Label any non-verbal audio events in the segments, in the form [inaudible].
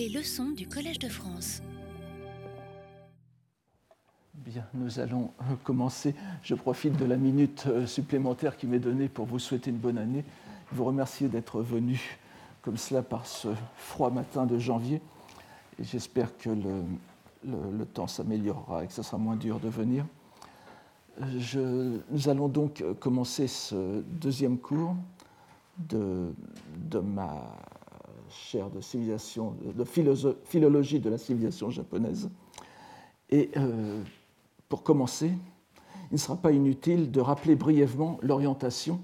Les leçons du Collège de France. Bien, nous allons euh, commencer. Je profite de la minute euh, supplémentaire qui m'est donnée pour vous souhaiter une bonne année, vous remercier d'être venu comme cela par ce froid matin de janvier. J'espère que le, temps s'améliorera et que ce sera moins dur de venir. nous allons donc commencer ce deuxième cours de ma chaire de civilisation, de philologie de la civilisation japonaise. Et euh, pour commencer, il ne sera pas inutile de rappeler brièvement l'orientation,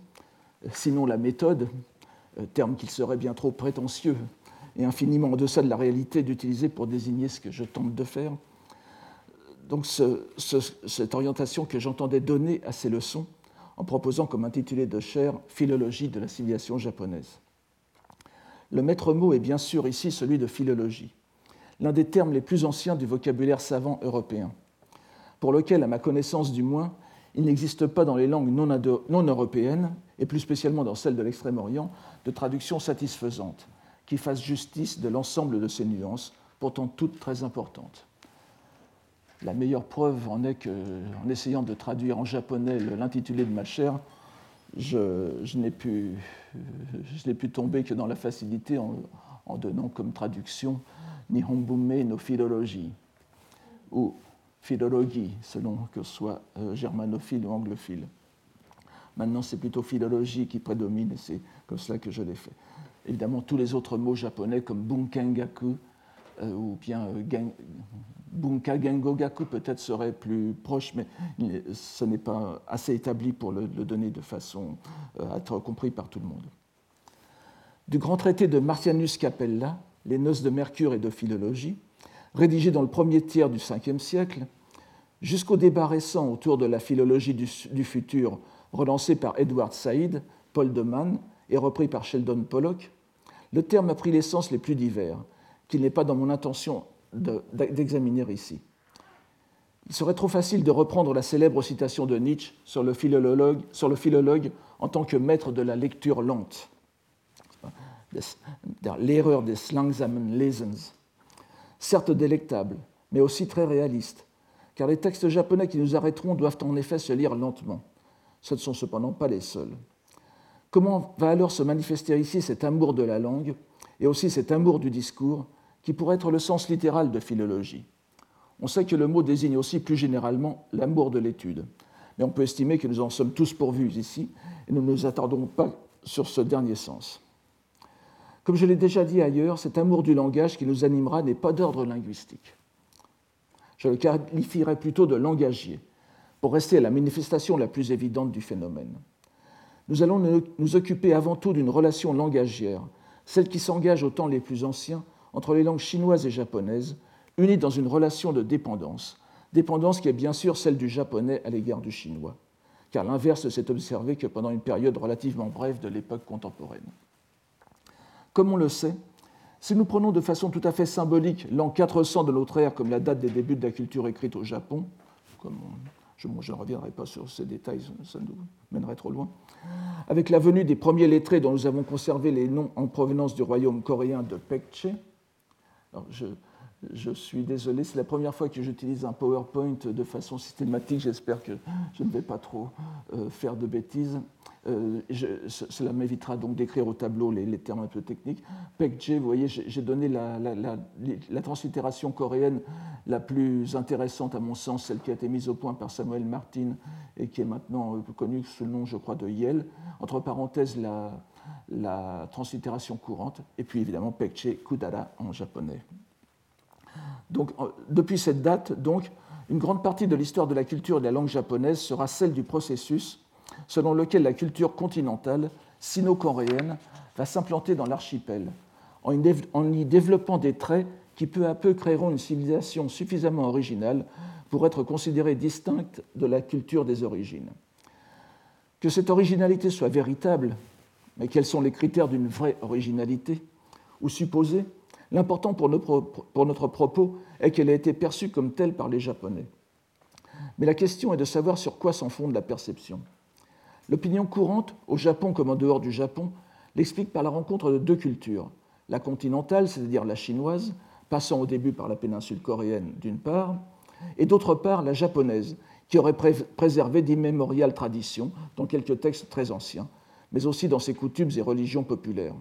sinon la méthode, euh, terme qu'il serait bien trop prétentieux et infiniment en deçà de la réalité d'utiliser pour désigner ce que je tente de faire. Donc cette orientation que j'entendais donner à ces leçons en proposant comme intitulé de chaire Philologie de la civilisation japonaise. Le maître mot est bien sûr ici celui de philologie, l'un des termes les plus anciens du vocabulaire savant européen, pour lequel, à ma connaissance du moins, il n'existe pas dans les langues non, européennes, et plus spécialement dans celles de l'Extrême-Orient, de traduction satisfaisante, qui fasse justice de l'ensemble de ces nuances, pourtant toutes très importantes. La meilleure preuve en est qu'en essayant de traduire en japonais l'intitulé de ma chaire, je, n'ai pu, pu, tomber que dans la facilité en, donnant comme traduction Nihonbume no philologie ou philologie, selon que ce soit euh, germanophile ou anglophile. Maintenant, c'est plutôt philologie qui prédomine et c'est comme cela que je l'ai fait. Évidemment, tous les autres mots japonais comme bunkengaku euh, ou bien euh, Bunka Gengogaku peut-être serait plus proche, mais ce n'est pas assez établi pour le, donner de façon euh, à être compris par tout le monde. Du grand traité de Martianus Capella, Les Noces de Mercure et de Philologie, rédigé dans le premier tiers du Ve siècle, jusqu'au débat récent autour de la philologie du, futur, relancé par Edward Said, Paul de Man et repris par Sheldon Pollock, le terme a pris les sens les plus divers, qu'il n'est pas dans mon intention d'examiner ici. Il serait trop facile de reprendre la célèbre citation de Nietzsche sur le philologue, sur le philologue en tant que maître de la lecture lente. L'erreur des Slangsamen Lesens. Certes délectable, mais aussi très réaliste, car les textes japonais qui nous arrêteront doivent en effet se lire lentement. Ce ne sont cependant pas les seuls. Comment va alors se manifester ici cet amour de la langue et aussi cet amour du discours qui pourrait être le sens littéral de philologie. On sait que le mot désigne aussi plus généralement l'amour de l'étude, mais on peut estimer que nous en sommes tous pourvus ici, et nous ne nous attardons pas sur ce dernier sens. Comme je l'ai déjà dit ailleurs, cet amour du langage qui nous animera n'est pas d'ordre linguistique. Je le qualifierais plutôt de langagier, pour rester à la manifestation la plus évidente du phénomène. Nous allons nous occuper avant tout d'une relation langagière, celle qui s'engage au temps les plus anciens entre les langues chinoises et japonaises, unies dans une relation de dépendance, dépendance qui est bien sûr celle du japonais à l'égard du chinois, car l'inverse ne s'est observé que pendant une période relativement brève de l'époque contemporaine. Comme on le sait, si nous prenons de façon tout à fait symbolique l'an 400 de notre ère comme la date des débuts de la culture écrite au Japon, comme je, je, ne reviendrai pas sur ces détails, ça nous mènerait trop loin, avec la venue des premiers lettrés dont nous avons conservé les noms en provenance du royaume coréen de Pekche, je, suis désolé, c'est la première fois que j'utilise un PowerPoint de façon systématique. J'espère que je ne vais pas trop euh, faire de bêtises. Euh, cela m'évitera donc d'écrire au tableau les, termes un peu techniques. PECJ, vous voyez, j'ai donné la, translittération coréenne la plus intéressante à mon sens, celle qui a été mise au point par Samuel Martin et qui est maintenant euh, connue sous le nom, je crois, de Yale. Entre parenthèses, la, translittération courante, et puis évidemment Pekche Kudara en japonais. Donc, depuis cette date, donc, une grande partie de l'histoire de la culture et de la langue japonaise sera celle du processus selon lequel la culture continentale, sino-coréenne, va s'implanter dans l'archipel, en y développant des traits qui peu à peu créeront une civilisation suffisamment originale pour être considérée distincte de la culture des origines. Que cette originalité soit véritable mais quels sont les critères d'une vraie originalité Ou supposée L'important pour, notre propos est qu'elle ait été perçue comme telle par les Japonais. Mais la question est de savoir sur quoi s'en fonde la perception. L'opinion courante, au Japon comme en dehors du Japon, l'explique par la rencontre de deux cultures, la continentale, c'est-à-dire la chinoise, passant au début par la péninsule coréenne d'une part, et d'autre part la japonaise, qui aurait préservé d'immémoriales traditions dans quelques textes très anciens, mais aussi dans ses coutumes et religions populaires.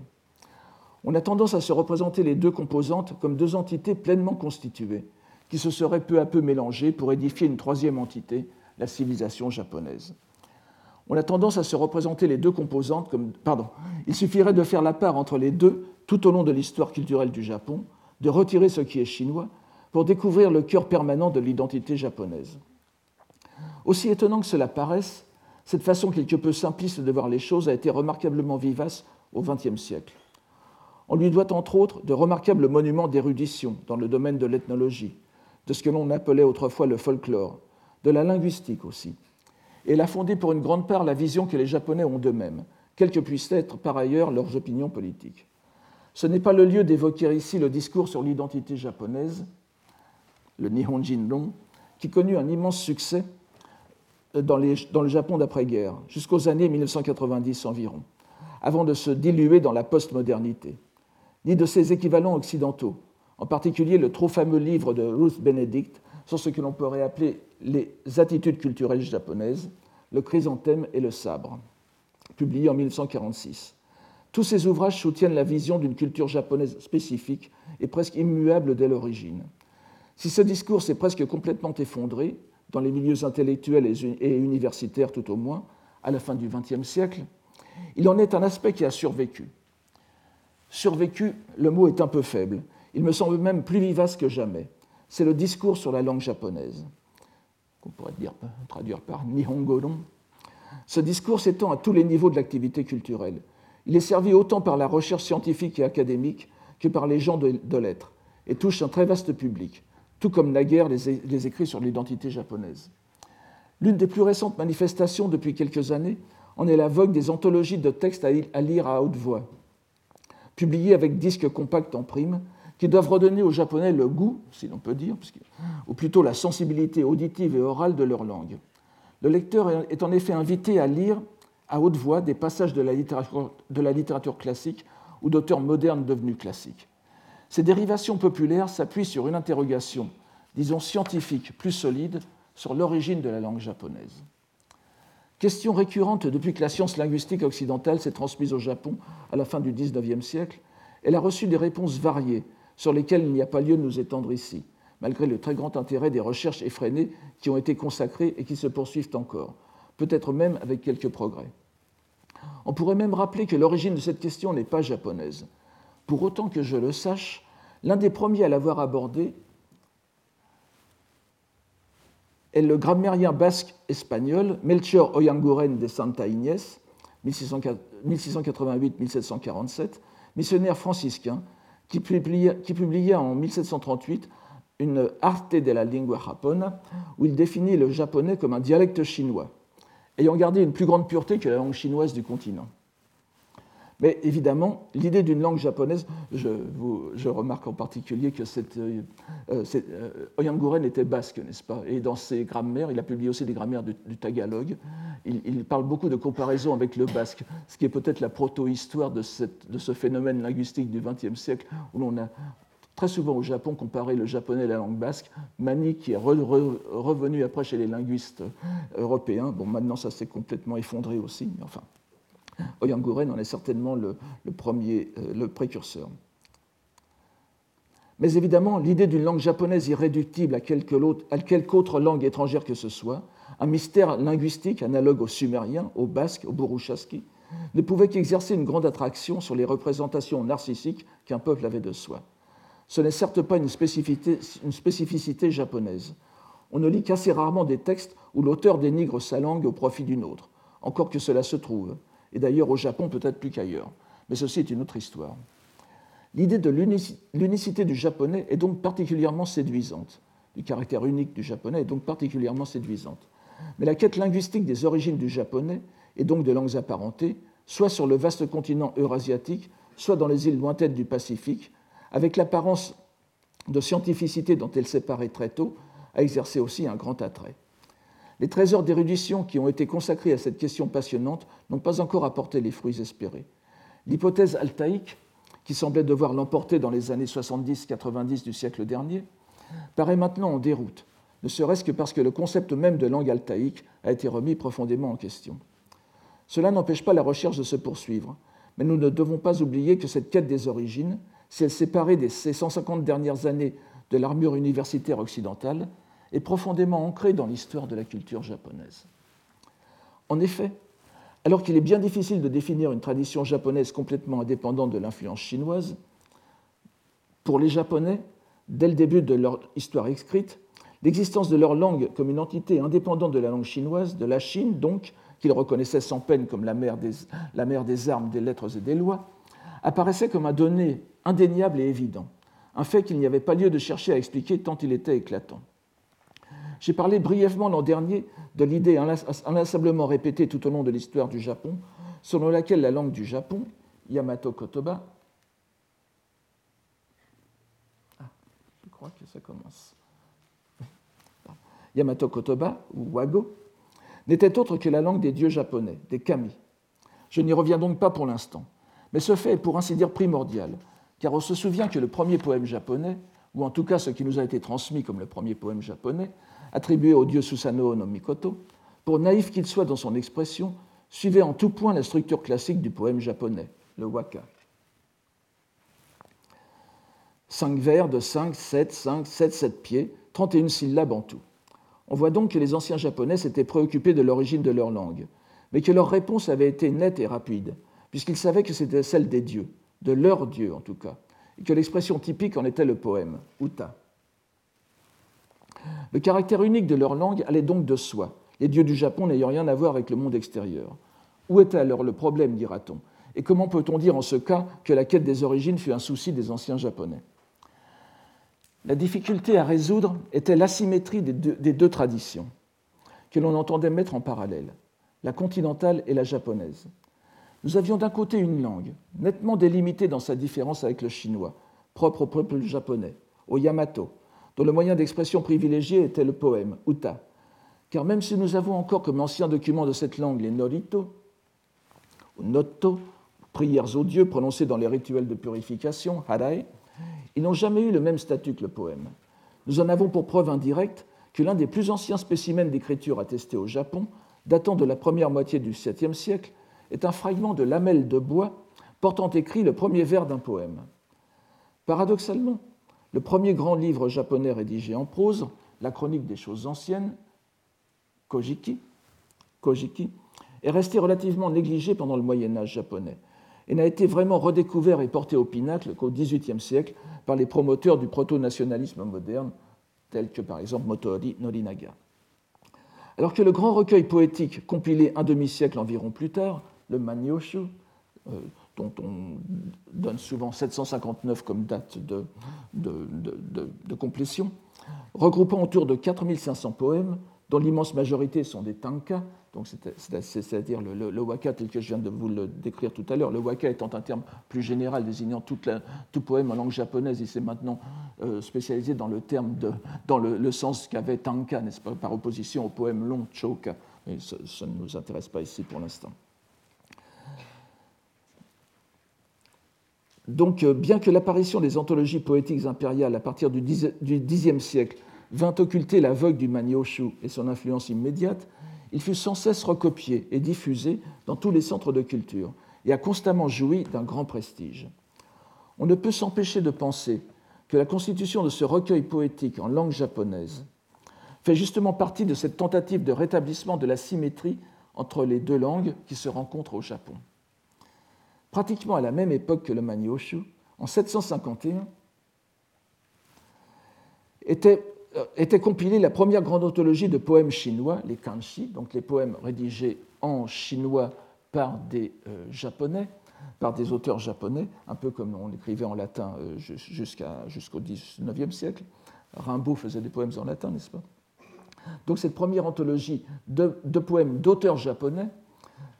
On a tendance à se représenter les deux composantes comme deux entités pleinement constituées, qui se seraient peu à peu mélangées pour édifier une troisième entité, la civilisation japonaise. On a tendance à se représenter les deux composantes comme... Pardon, il suffirait de faire la part entre les deux tout au long de l'histoire culturelle du Japon, de retirer ce qui est chinois, pour découvrir le cœur permanent de l'identité japonaise. Aussi étonnant que cela paraisse, cette façon quelque peu simpliste de voir les choses a été remarquablement vivace au XXe siècle. On lui doit entre autres de remarquables monuments d'érudition dans le domaine de l'ethnologie, de ce que l'on appelait autrefois le folklore, de la linguistique aussi. Et elle a fondé pour une grande part la vision que les Japonais ont d'eux-mêmes, quelles que puissent être par ailleurs leurs opinions politiques. Ce n'est pas le lieu d'évoquer ici le discours sur l'identité japonaise, le Nihonjin Long, qui connut un immense succès dans, dans le Japon d'après-guerre, jusqu'aux années 1990 environ, avant de se diluer dans la postmodernité ni de ses équivalents occidentaux, en particulier le trop fameux livre de Ruth Benedict sur ce que l'on pourrait appeler les attitudes culturelles japonaises, le chrysanthème et le sabre, publié en 1946. Tous ces ouvrages soutiennent la vision d'une culture japonaise spécifique et presque immuable dès l'origine. Si ce discours s'est presque complètement effondré, dans les milieux intellectuels et universitaires tout au moins, à la fin du XXe siècle, il en est un aspect qui a survécu, Survécu, le mot est un peu faible. Il me semble même plus vivace que jamais. C'est le discours sur la langue japonaise, qu'on pourrait dire, traduire par Nihongo Ce discours s'étend à tous les niveaux de l'activité culturelle. Il est servi autant par la recherche scientifique et académique que par les gens de, lettres, et touche un très vaste public, tout comme naguère les, les écrits sur l'identité japonaise. L'une des plus récentes manifestations depuis quelques années en est la vogue des anthologies de textes à lire à haute voix, publiés avec disques compacts en prime, qui doivent redonner aux Japonais le goût, si l'on peut dire, ou plutôt la sensibilité auditive et orale de leur langue. Le lecteur est en effet invité à lire à haute voix des passages de la littérature, classique ou d'auteurs modernes devenus classiques. Ces dérivations populaires s'appuient sur une interrogation, disons scientifique, plus solide, sur l'origine de la langue japonaise. Question récurrente depuis que la science linguistique occidentale s'est transmise au Japon à la fin du XIXe siècle, elle a reçu des réponses variées sur lesquelles il n'y a pas lieu de nous étendre ici, malgré le très grand intérêt des recherches effrénées qui ont été consacrées et qui se poursuivent encore, peut-être même avec quelques progrès. On pourrait même rappeler que l'origine de cette question n'est pas japonaise. Pour autant que je le sache, l'un des premiers à l'avoir abordée est le grammairien basque espagnol Melchior Oyanguren de Santa Inés, 1688-1747, missionnaire franciscain, qui publia, en 1738 une Arte de la lingua japona, où il définit le japonais comme un dialecte chinois, ayant gardé une plus grande pureté que la langue chinoise du continent. Mais évidemment, l'idée d'une langue japonaise, je, remarque en particulier que cette, euh, euh, Oyanguren était basque, n'est-ce pas? Et dans ses grammaires, il a publié aussi des grammaires du, tagalog. Il, parle beaucoup de comparaison avec le basque, ce qui est peut-être la proto-histoire de, ce phénomène linguistique du XXe siècle, où l'on a très souvent au Japon comparé le japonais et la langue basque, manie qui est revenu après chez les linguistes européens. Bon, maintenant ça s'est complètement effondré aussi, mais enfin. [laughs] Oyanguren en est certainement le, premier, euh, le précurseur. Mais évidemment, l'idée d'une langue japonaise irréductible à quelque, autre langue étrangère que ce soit, un mystère linguistique analogue au sumérien, au basque, au burushaski, ne pouvait qu'exercer une grande attraction sur les représentations narcissiques qu'un peuple avait de soi. Ce n'est certes pas une spécificité japonaise. On ne lit qu'assez rarement des textes où l'auteur dénigre sa langue au profit d'une autre, encore que cela se trouve et d'ailleurs au Japon peut-être plus qu'ailleurs. Mais ceci est une autre histoire. L'idée de l'unicité du japonais est donc particulièrement séduisante. Du caractère unique du japonais est donc particulièrement séduisante. Mais la quête linguistique des origines du japonais, et donc de langues apparentées, soit sur le vaste continent eurasiatique, soit dans les îles lointaines du Pacifique, avec l'apparence de scientificité dont elle séparait très tôt, a exercé aussi un grand attrait. Les trésors d'érudition qui ont été consacrés à cette question passionnante n'ont pas encore apporté les fruits espérés. L'hypothèse altaïque, qui semblait devoir l'emporter dans les années 70-90 du siècle dernier, paraît maintenant en déroute, ne serait-ce que parce que le concept même de langue altaïque a été remis profondément en question. Cela n'empêche pas la recherche de se poursuivre, mais nous ne devons pas oublier que cette quête des origines, si elle s'est parée de ces 150 dernières années de l'armure universitaire occidentale, est profondément ancrée dans l'histoire de la culture japonaise. En effet, alors qu'il est bien difficile de définir une tradition japonaise complètement indépendante de l'influence chinoise, pour les Japonais, dès le début de leur histoire écrite, l'existence de leur langue comme une entité indépendante de la langue chinoise, de la Chine donc, qu'ils reconnaissaient sans peine comme la mère, la mère des armes, des lettres et des lois, apparaissait comme un donné indéniable et évident, un fait qu'il n'y avait pas lieu de chercher à expliquer tant il était éclatant. J'ai parlé brièvement l'an dernier de l'idée inlassablement répétée tout au long de l'histoire du Japon, selon laquelle la langue du Japon, Yamato Kotoba, ah, je crois que ça commence. [laughs] Yamato Kotoba, ou Wago, n'était autre que la langue des dieux japonais, des kami. Je n'y reviens donc pas pour l'instant, mais ce fait est pour ainsi dire primordial, car on se souvient que le premier poème japonais, ou en tout cas ce qui nous a été transmis comme le premier poème japonais, attribué au dieu Susanoo no Mikoto, pour naïf qu'il soit dans son expression, suivait en tout point la structure classique du poème japonais, le waka. Cinq vers de 5, 7, 5, 7, 7 pieds, 31 syllabes en tout. On voit donc que les anciens japonais s'étaient préoccupés de l'origine de leur langue, mais que leur réponse avait été nette et rapide, puisqu'ils savaient que c'était celle des dieux, de leur dieu en tout cas, et que l'expression typique en était le poème, uta. Le caractère unique de leur langue allait donc de soi, les dieux du Japon n'ayant rien à voir avec le monde extérieur. Où était alors le problème, dira-t-on? Et comment peut-on dire en ce cas que la quête des origines fut un souci des anciens Japonais? La difficulté à résoudre était l'asymétrie des deux, des deux traditions, que l'on entendait mettre en parallèle, la continentale et la japonaise. Nous avions d'un côté une langue, nettement délimitée dans sa différence avec le chinois, propre au peuple japonais, au Yamato, dont le moyen d'expression privilégié était le poème, uta. Car même si nous avons encore comme ancien document de cette langue les norito, ou notto, prières aux dieux prononcées dans les rituels de purification, harai, ils n'ont jamais eu le même statut que le poème. Nous en avons pour preuve indirecte que l'un des plus anciens spécimens d'écriture attestés au Japon, datant de la première moitié du 7e siècle, est un fragment de lamelle de bois portant écrit le premier vers d'un poème. Paradoxalement, le premier grand livre japonais rédigé en prose, la chronique des choses anciennes, Kojiki, Kojiki est resté relativement négligé pendant le Moyen Âge japonais et n'a été vraiment redécouvert et porté au pinacle qu'au XVIIIe siècle par les promoteurs du proto-nationalisme moderne, tels que par exemple Motoori Norinaga. Alors que le grand recueil poétique compilé un demi-siècle environ plus tard, le Manyoshu, euh, dont on donne souvent 759 comme date de, de, complétion, regroupant autour de 4500 poèmes, dont l'immense majorité sont des tankas, c'est-à-dire le, waka tel que je viens de vous le décrire tout à l'heure. Le waka étant un terme plus général désignant tout poème en langue japonaise, il s'est maintenant euh, spécialisé dans le terme dans le, sens qu'avait tanka, n'est-ce pas, par opposition au poème long choka. Mais ça ne nous intéresse pas ici pour l'instant. Donc, euh, bien que l'apparition des anthologies poétiques impériales à partir du Xe siècle vint occulter la vogue du Manyoshu et son influence immédiate, il fut sans cesse recopié et diffusé dans tous les centres de culture et a constamment joui d'un grand prestige. On ne peut s'empêcher de penser que la constitution de ce recueil poétique en langue japonaise fait justement partie de cette tentative de rétablissement de la symétrie entre les deux langues qui se rencontrent au Japon pratiquement à la même époque que le Manyoshu, en 751, était, euh, était compilée la première grande anthologie de poèmes chinois, les kanshi, donc les poèmes rédigés en chinois par des euh, japonais, par des auteurs japonais, un peu comme on écrivait en latin euh, jusqu'au XIXe siècle. Rimbaud faisait des poèmes en latin, n'est-ce pas? Donc cette première anthologie de, de poèmes d'auteurs japonais,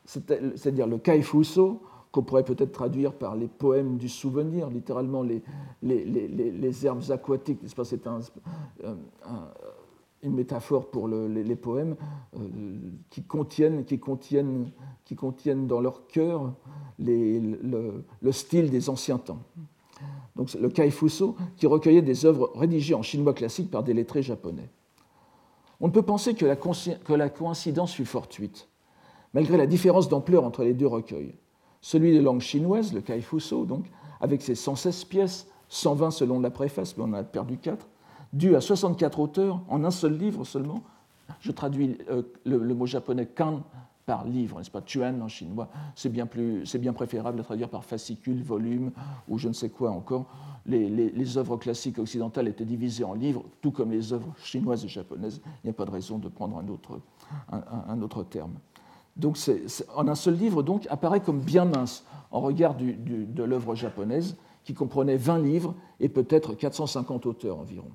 c'est-à-dire le Kaifuso, qu'on pourrait peut-être traduire par les poèmes du souvenir, littéralement les, les, les, les herbes aquatiques, c'est un, une métaphore pour les, poèmes, euh, qui, contiennent, qui, contiennent, qui contiennent dans leur cœur le, style des anciens temps. Donc le Kaifuso, qui recueillait des œuvres rédigées en chinois classique par des lettrés japonais. On ne peut penser que la, que la coïncidence fut fortuite, malgré la différence d'ampleur entre les deux recueils. Celui de langue chinoise, le Kaifuso, donc, avec ses 116 pièces, 120 selon la préface, mais on a perdu 4, dû à 64 auteurs en un seul livre seulement. Je traduis euh, le, mot japonais kan par livre, n'est-ce pas? Tuan en chinois, c'est bien, bien préférable à traduire par fascicule, volume ou je ne sais quoi encore. Les, œuvres classiques occidentales étaient divisées en livres, tout comme les œuvres chinoises et japonaises. Il n'y a pas de raison de prendre un autre, un, autre terme. Donc, en un seul livre, donc, apparaît comme bien mince en regard de l'œuvre japonaise, qui comprenait 20 livres et peut-être 450 auteurs environ.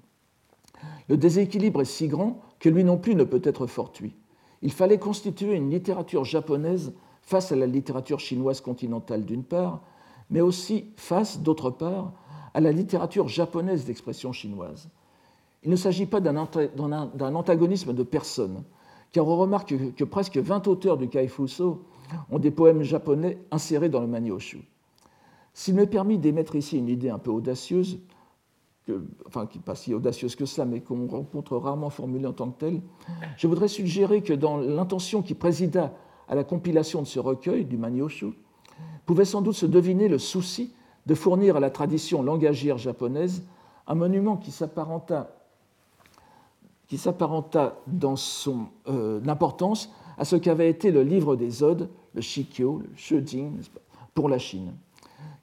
Le déséquilibre est si grand que lui non plus ne peut être fortuit. Il fallait constituer une littérature japonaise face à la littérature chinoise continentale d'une part, mais aussi face, d'autre part, à la littérature japonaise d'expression chinoise. Il ne s'agit pas d'un antagonisme de personne, car on remarque que, presque 20 auteurs du Kaifuso ont des poèmes japonais insérés dans le Manyoshu. S'il m'est permis d'émettre ici une idée un peu audacieuse, enfin qui n'est pas si audacieuse que ça, mais qu'on rencontre rarement formulée en tant que telle, je voudrais suggérer que dans l'intention qui présida à la compilation de ce recueil du Manyoshu, pouvait sans doute se deviner le souci de fournir à la tradition langagière japonaise un monument qui s'apparenta qui s'apparenta dans son euh, importance à ce qu'avait été le livre des Odes, le Shikyo, le Shujing, pour la Chine.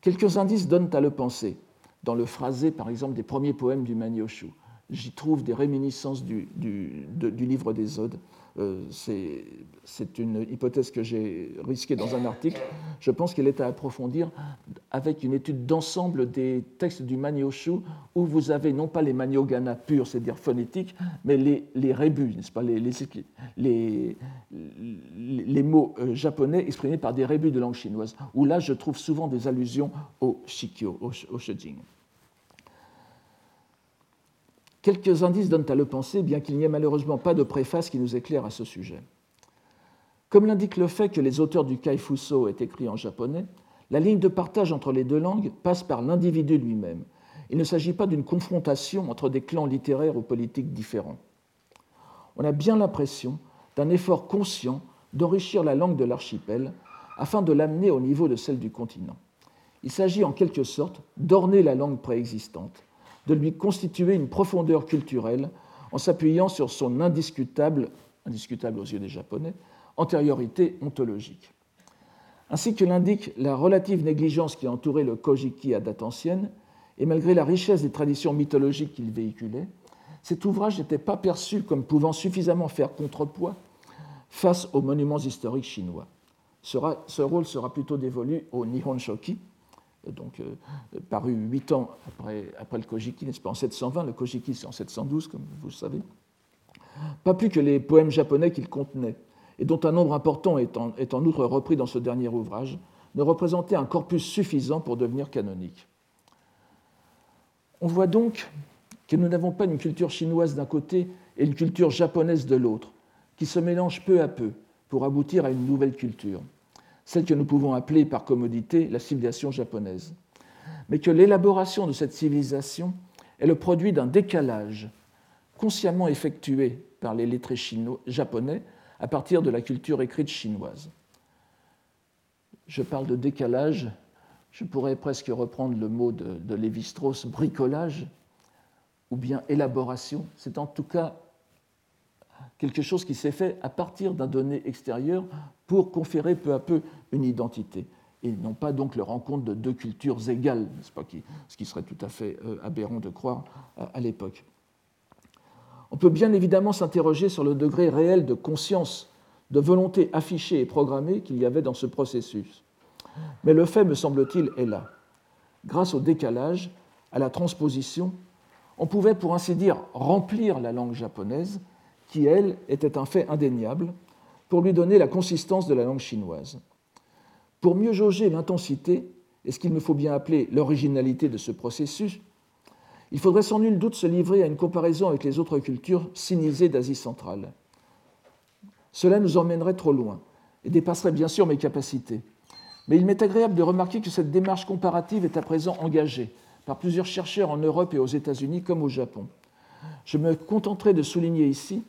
Quelques indices donnent à le penser dans le phrasé, par exemple, des premiers poèmes du Manyoshu. J'y trouve des réminiscences du, livre des Odes. Euh, c'est une hypothèse que j'ai risquée dans un article. Je pense qu'elle est à approfondir avec une étude d'ensemble des textes du Manyoshu, où vous avez non pas les Manyogana purs, c'est-à-dire phonétiques, mais les, rébus, n'est-ce pas, les, les, mots euh, japonais exprimés par des rébus de langue chinoise, où là je trouve souvent des allusions au shikyo, au, au shujing. Quelques indices donnent à le penser, bien qu'il n'y ait malheureusement pas de préface qui nous éclaire à ce sujet. Comme l'indique le fait que les auteurs du Kaifuso aient écrit en japonais, la ligne de partage entre les deux langues passe par l'individu lui-même. Il ne s'agit pas d'une confrontation entre des clans littéraires ou politiques différents. On a bien l'impression d'un effort conscient d'enrichir la langue de l'archipel afin de l'amener au niveau de celle du continent. Il s'agit en quelque sorte d'orner la langue préexistante, de lui constituer une profondeur culturelle en s'appuyant sur son indiscutable, indiscutable aux yeux des Japonais, antériorité ontologique. Ainsi que l'indique la relative négligence qui entourait le Kojiki à date ancienne, et malgré la richesse des traditions mythologiques qu'il véhiculait, cet ouvrage n'était pas perçu comme pouvant suffisamment faire contrepoids face aux monuments historiques chinois. Ce rôle sera plutôt dévolu au Nihon Shoki, donc euh, paru huit ans après, le Kojiki, n'est-ce pas, en 720, le Kojiki c'est en 712, comme vous le savez, pas plus que les poèmes japonais qu'il contenait, et dont un nombre important est en, est en outre repris dans ce dernier ouvrage, ne représentaient un corpus suffisant pour devenir canonique. On voit donc que nous n'avons pas une culture chinoise d'un côté et une culture japonaise de l'autre, qui se mélangent peu à peu pour aboutir à une nouvelle culture celle que nous pouvons appeler par commodité la civilisation japonaise, mais que l'élaboration de cette civilisation est le produit d'un décalage consciemment effectué par les lettrés japonais à partir de la culture écrite chinoise. Je parle de décalage, je pourrais presque reprendre le mot de, de Lévi-Strauss, bricolage, ou bien élaboration. C'est en tout cas quelque chose qui s'est fait à partir d'un donné extérieur pour conférer peu à peu une identité. Et non pas donc le rencontre de deux cultures égales, ce qui serait tout à fait euh, aberrant de croire à l'époque. On peut bien évidemment s'interroger sur le degré réel de conscience, de volonté affichée et programmée qu'il y avait dans ce processus. Mais le fait, me semble-t-il, est là. Grâce au décalage, à la transposition, on pouvait, pour ainsi dire, remplir la langue japonaise qui, elle, était un fait indéniable, pour lui donner la consistance de la langue chinoise. Pour mieux jauger l'intensité, et ce qu'il me faut bien appeler l'originalité de ce processus, il faudrait sans nul doute se livrer à une comparaison avec les autres cultures sinisées d'Asie centrale. Cela nous emmènerait trop loin et dépasserait bien sûr mes capacités. Mais il m'est agréable de remarquer que cette démarche comparative est à présent engagée par plusieurs chercheurs en Europe et aux États-Unis comme au Japon. Je me contenterai de souligner ici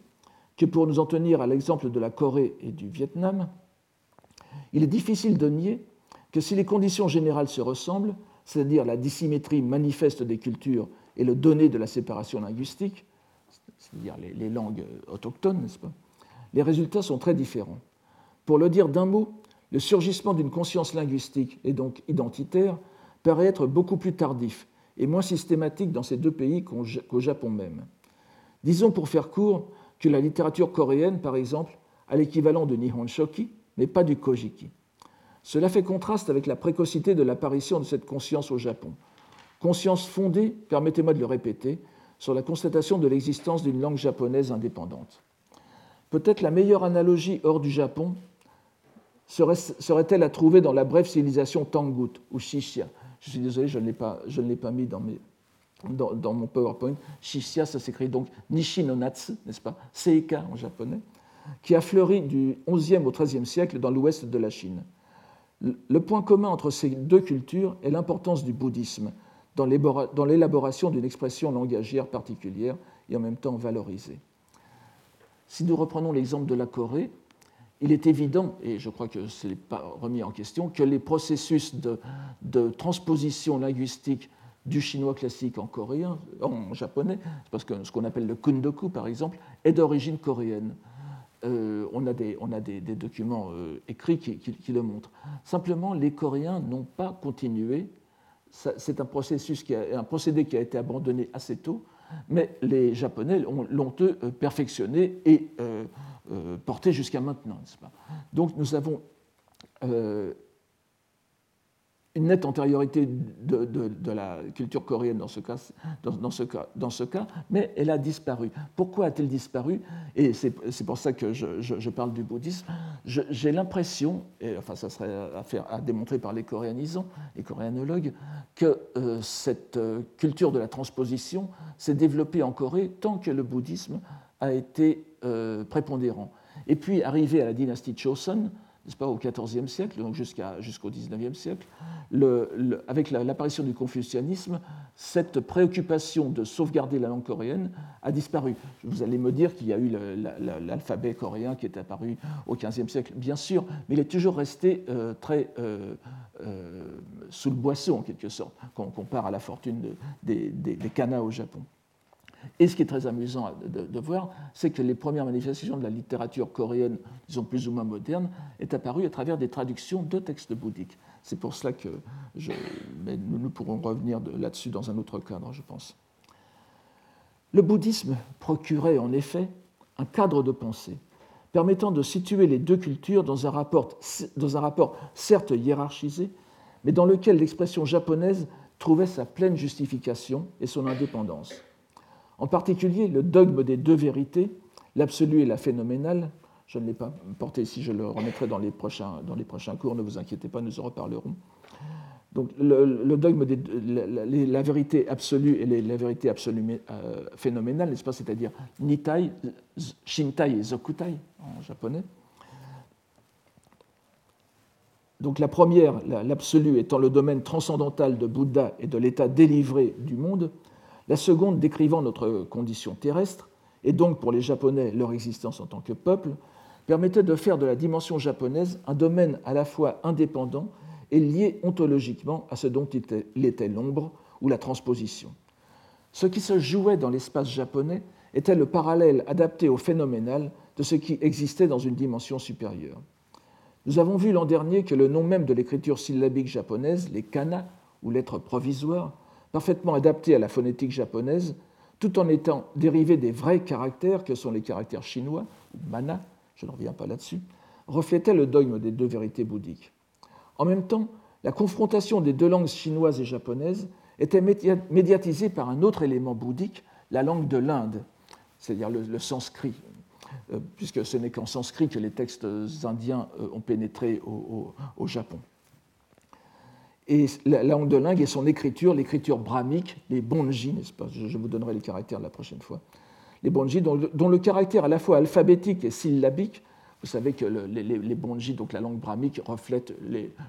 que pour nous en tenir à l'exemple de la Corée et du Vietnam, il est difficile de nier que si les conditions générales se ressemblent, c'est-à-dire la dissymétrie manifeste des cultures et le donné de la séparation linguistique, c'est-à-dire les, langues autochtones, n'est-ce pas, les résultats sont très différents. Pour le dire d'un mot, le surgissement d'une conscience linguistique et donc identitaire paraît être beaucoup plus tardif et moins systématique dans ces deux pays qu'au Japon même. Disons pour faire court que la littérature coréenne, par exemple, a l'équivalent de Nihon Shoki, mais pas du Kojiki. Cela fait contraste avec la précocité de l'apparition de cette conscience au Japon. Conscience fondée, permettez-moi de le répéter, sur la constatation de l'existence d'une langue japonaise indépendante. Peut-être la meilleure analogie hors du Japon serait-elle à trouver dans la brève civilisation Tangut ou Shishya. Je suis désolé, je ne l'ai pas, pas, mis dans, mes, dans, mon PowerPoint. Shishya, ça s'écrit donc Nishinonatsu, n'est-ce pas? Seika en japonais, qui a fleuri du XIe au XIIIe siècle dans l'ouest de la Chine. Le point commun entre ces deux cultures est l'importance du bouddhisme dans l'élaboration d'une expression langagière particulière et en même temps valorisée. Si nous reprenons l'exemple de la Corée, il est évident, et je crois que ce n'est pas remis en question, que les processus de, transposition linguistique du chinois classique en coréen, en japonais, parce que ce qu'on appelle le kundoku par exemple, est d'origine coréenne. Euh, on a des, documents euh, écrits qui, le montrent. Simplement, les Coréens n'ont pas continué. C'est un procédé qui a été abandonné assez tôt, mais les Japonais l'ont eux perfectionné et euh, porté jusqu'à maintenant. Donc nous avons une nette antériorité de, la culture coréenne dans ce, cas, dans, ce cas, dans ce cas, mais elle a disparu. Pourquoi a-t-elle disparu? Et c'est pour ça que je, parle du bouddhisme. J'ai l'impression, et enfin ça serait à, faire, à démontrer par les coréanisants, les coréanologues, que euh, cette euh, culture de la transposition s'est développée en Corée tant que le bouddhisme a été euh, prépondérant. Et puis, arrivé à la dynastie Choson, pas, au XIVe siècle, donc jusqu'au XIXe siècle, avec l'apparition du confucianisme, cette préoccupation de sauvegarder la langue coréenne a disparu. Vous allez me dire qu'il y a eu l'alphabet coréen qui est apparu au XVe siècle, bien sûr, mais il est toujours resté euh, très euh, euh, sous le boisseau, en quelque sorte, quand on compare à la fortune des, des, des kanas au Japon. Et ce qui est très amusant de, voir, c'est que les premières manifestations de la littérature coréenne, disons plus ou moins moderne, est apparue à travers des traductions de textes bouddhiques. C'est pour cela que nous, pourrons revenir là-dessus dans un autre cadre, je pense. Le bouddhisme procurait en effet un cadre de pensée permettant de situer les deux cultures dans un rapport certes hiérarchisé, mais dans lequel l'expression japonaise trouvait sa pleine justification et son indépendance. En particulier, le dogme des deux vérités, l'absolu et la phénoménale, je ne l'ai pas porté ici, je le remettrai dans les prochains, cours, ne vous inquiétez pas, nous en reparlerons. Donc le, dogme de la, vérité absolue et la vérité absolue euh, phénoménale, n'est-ce pas, c'est-à-dire Nitai, Shintai et Zokutai en japonais. Donc la première, l'absolu, étant le domaine transcendantal de Bouddha et de l'état délivré du monde, la seconde décrivant notre condition terrestre, et donc pour les Japonais leur existence en tant que peuple, permettait de faire de la dimension japonaise un domaine à la fois indépendant et lié ontologiquement à ce dont il était l'ombre ou la transposition. Ce qui se jouait dans l'espace japonais était le parallèle adapté au phénoménal de ce qui existait dans une dimension supérieure. Nous avons vu l'an dernier que le nom même de l'écriture syllabique japonaise, les kana, ou lettres provisoires, parfaitement adapté à la phonétique japonaise, tout en étant dérivé des vrais caractères que sont les caractères chinois, mana, je ne reviens pas là-dessus, reflétait le dogme des deux vérités bouddhiques. En même temps, la confrontation des deux langues chinoises et japonaises était médiatisée par un autre élément bouddhique, la langue de l'Inde, c'est-à-dire le, sanskrit, euh, puisque ce n'est qu'en sanskrit que les textes indiens euh, ont pénétré au Japon et la langue de lingue et son écriture, l'écriture brahmique, les bonji, n'est-ce pas Je vous donnerai les caractères la prochaine fois. Les bonji, dont le, caractère à la fois alphabétique et syllabique Vous savez que les, les, bonji, donc la langue brahmique, reflète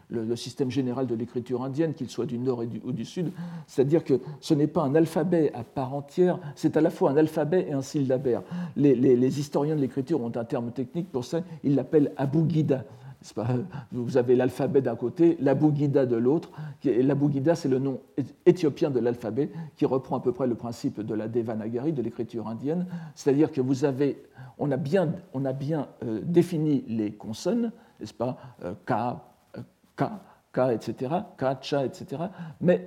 le, système général de l'écriture indienne, qu'il soit du nord ou du sud. C'est-à-dire que ce n'est pas un alphabet à part entière, c'est à la fois un alphabet et un syllabaire. Les, historiens de l'écriture ont un terme technique pour ça, ils l'appellent abugida. Vous avez l'alphabet d'un côté, l'abugida de l'autre. L'abugida, c'est le nom éthiopien de l'alphabet qui reprend à peu près le principe de la Devanagari, de l'écriture indienne. C'est-à-dire que vous avez on a bien, on a bien euh, défini les consonnes, n'est-ce pas K, euh, K, K, etc., K, Cha, etc. Mais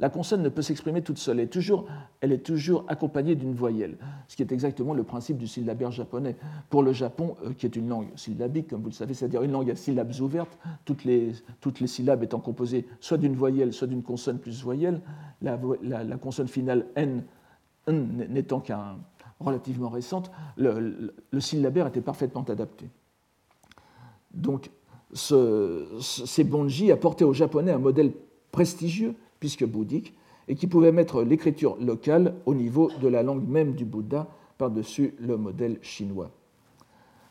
la consonne ne peut s'exprimer toute seule. Elle est toujours, elle est toujours accompagnée d'une voyelle, ce qui est exactement le principe du syllabaire japonais. Pour le Japon, qui est une langue syllabique, comme vous le savez, c'est-à-dire une langue à syllabes ouvertes, toutes les, toutes les syllabes étant composées soit d'une voyelle, soit d'une consonne plus voyelle, la, la consonne finale N, N n'étant qu'un relativement récente, le, syllabaire était parfaitement adapté. Donc, ces bonji apportaient aux Japonais un modèle prestigieux, puisque bouddhique, et qui pouvait mettre l'écriture locale au niveau de la langue même du Bouddha par-dessus le modèle chinois.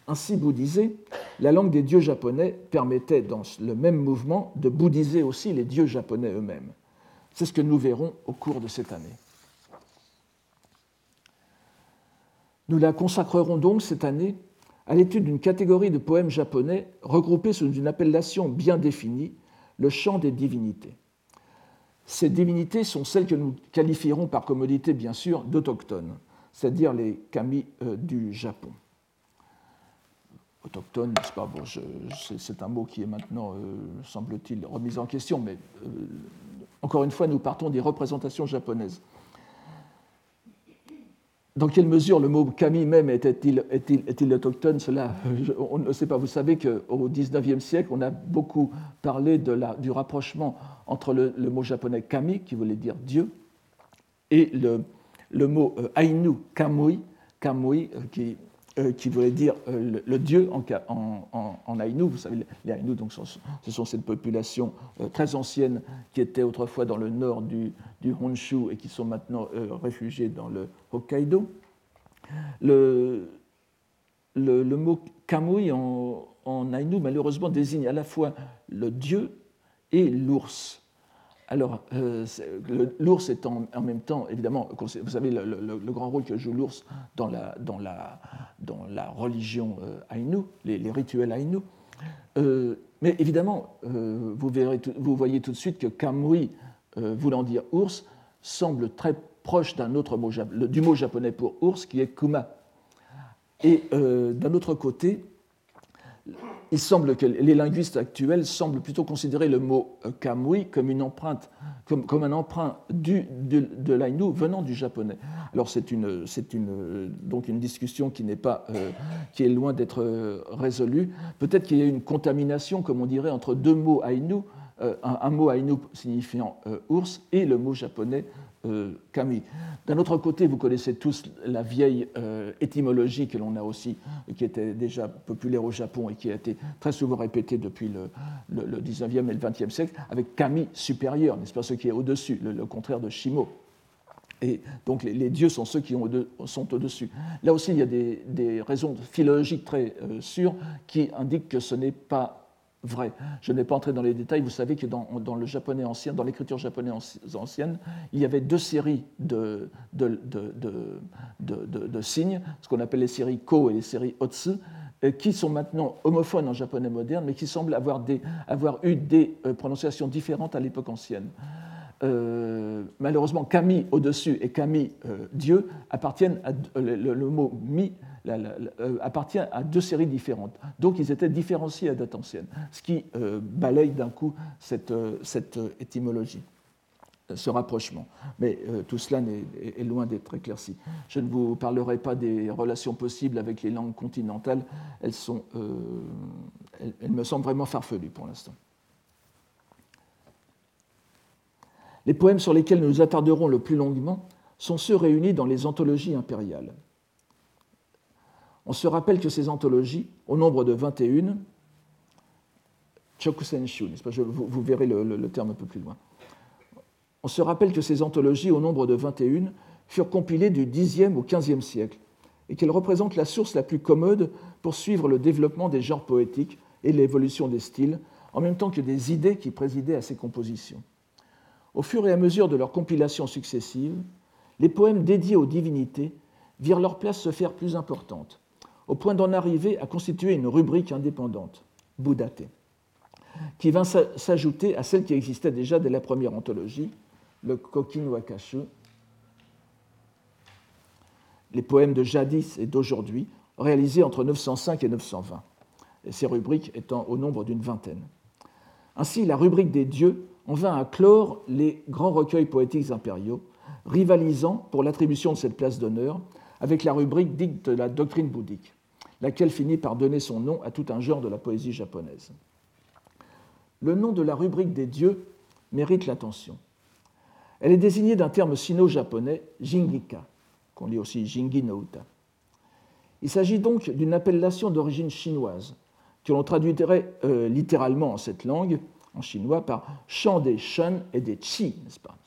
Ainsi bouddhisée, la langue des dieux japonais permettait dans le même mouvement de bouddhiser aussi les dieux japonais eux-mêmes. C'est ce que nous verrons au cours de cette année. Nous la consacrerons donc cette année à l'étude d'une catégorie de poèmes japonais regroupés sous une appellation bien définie, le chant des divinités. Ces divinités sont celles que nous qualifierons par commodité, bien sûr, d'autochtones, c'est-à-dire les kami euh, du Japon. Autochtones, c'est pas? C'est un mot qui est maintenant, euh, semble-t-il, remis en question, mais euh, encore une fois, nous partons des représentations japonaises. Dans quelle mesure le mot kami même était-il est autochtone? Cela, on ne sait pas. Vous savez qu'au XIXe siècle, on a beaucoup parlé du rapprochement entre le, mot japonais kami, qui voulait dire Dieu, et le, le mot euh, ainu, kamui, kamui euh, qui euh, qui voulait dire euh, le, dieu en, en, en, Aïnou. Vous savez, les Aïnous, donc, ce sont cette population euh, très ancienne qui était autrefois dans le nord du, Honshu et qui sont maintenant réfugiés dans le Hokkaido. Le, mot Kamui en, en malheureusement, désigne à la fois le dieu et l'ours. Alors, euh, l'ours est en, même temps, évidemment, vous savez le, grand rôle que joue l'ours dans la, dans, la, dans la, religion euh, Ainu, les, rituels Ainu. Euh, mais évidemment, vous, verrez, vous, voyez tout de suite que Kamui, voulant dire ours, semble très proche d'un autre mot, du mot japonais pour ours, qui est kuma. Et d'un autre côté, il semble que les linguistes actuels semblent plutôt considérer le mot euh, kamui comme une empreinte, comme, un emprunt du, de, de venant du japonais. Alors c'est une, une, donc une discussion qui pas, euh, qui est loin d'être euh, résolue. Peut-être qu'il y a une contamination, comme on dirait, entre deux mots ainu, un, un, mot ainu signifiant ours et le mot japonais euh, Camille. D'un autre côté, vous connaissez tous la vieille euh, étymologie que l'on a aussi, qui était déjà populaire au Japon et qui a été très souvent répétée depuis le, le, 19e et le 20e siècle, avec Kami supérieur, n'est-ce pas, ce qui est au-dessus, le, contraire de Shimo. Et donc les, dieux sont ceux qui ont, sont au-dessus. Là aussi, il y a des, raisons philologiques très euh, sûres qui indiquent que ce n'est pas vrai. Je ne vais pas entrer dans les détails. Vous savez que dans, le japonais ancien, dans l'écriture japonaise ancienne, il y avait deux séries de, signes, ce qu'on appelle les séries ko et les séries otsu, euh, qui sont maintenant homophones en japonais moderne, mais qui semblent avoir, avoir eu des euh, prononciations différentes à l'époque ancienne. Euh, malheureusement, kami au-dessus et kami Dieu appartiennent à le mot mi euh, appartient à deux séries différentes. Donc ils étaient différenciés à date ancienne, ce qui euh, balaye d'un coup cette, euh, cette, étymologie, ce rapprochement. Mais tout cela est, loin d'être éclairci. Je ne vous parlerai pas des relations possibles avec les langues continentales, elles, elles me semblent vraiment farfelues pour l'instant. Les poèmes sur lesquels nous nous attarderons le plus longuement sont ceux réunis dans les anthologies impériales. On se rappelle que ces anthologies, au nombre de 21, Chokusenshu, vous, vous, verrez le, terme un peu plus loin. On se rappelle que ces anthologies, au nombre de 21, furent compilées du Xe au XVe siècle et qu'elle représente la source la plus commode pour suivre le développement des genres poétiques et l'évolution des styles, en même temps que des idées qui présidaient à ces compositions. Au fur et à mesure de leurs compilations successives, les poèmes dédiés aux divinités virent leur place se faire plus importante, au point d'en arriver à constituer une rubrique indépendante, Bouddhaté, qui vint s'ajouter à celle qui existait déjà dès la première anthologie, le Kokin Wakashu, les poèmes de jadis et d'aujourd'hui, réalisés entre 905 et 920, et ces rubriques étant au nombre d'une vingtaine. Ainsi, la rubrique des dieux en vint à clore les grands recueils poétiques impériaux, rivalisant pour l'attribution de cette place d'honneur avec la rubrique dite de la doctrine bouddhique, laquelle finit par donner son nom à tout un genre de la poésie japonaise. Le nom de la rubrique des dieux mérite l'attention. Elle est désignée d'un terme sino-japonais, jingika, qu'on lit aussi jingi no uta. Il s'agit donc d'une appellation d'origine chinoise, que l'on traduirait euh, littéralement en cette langue, en chinois, par chant des shen et des chi, n'est-ce pas?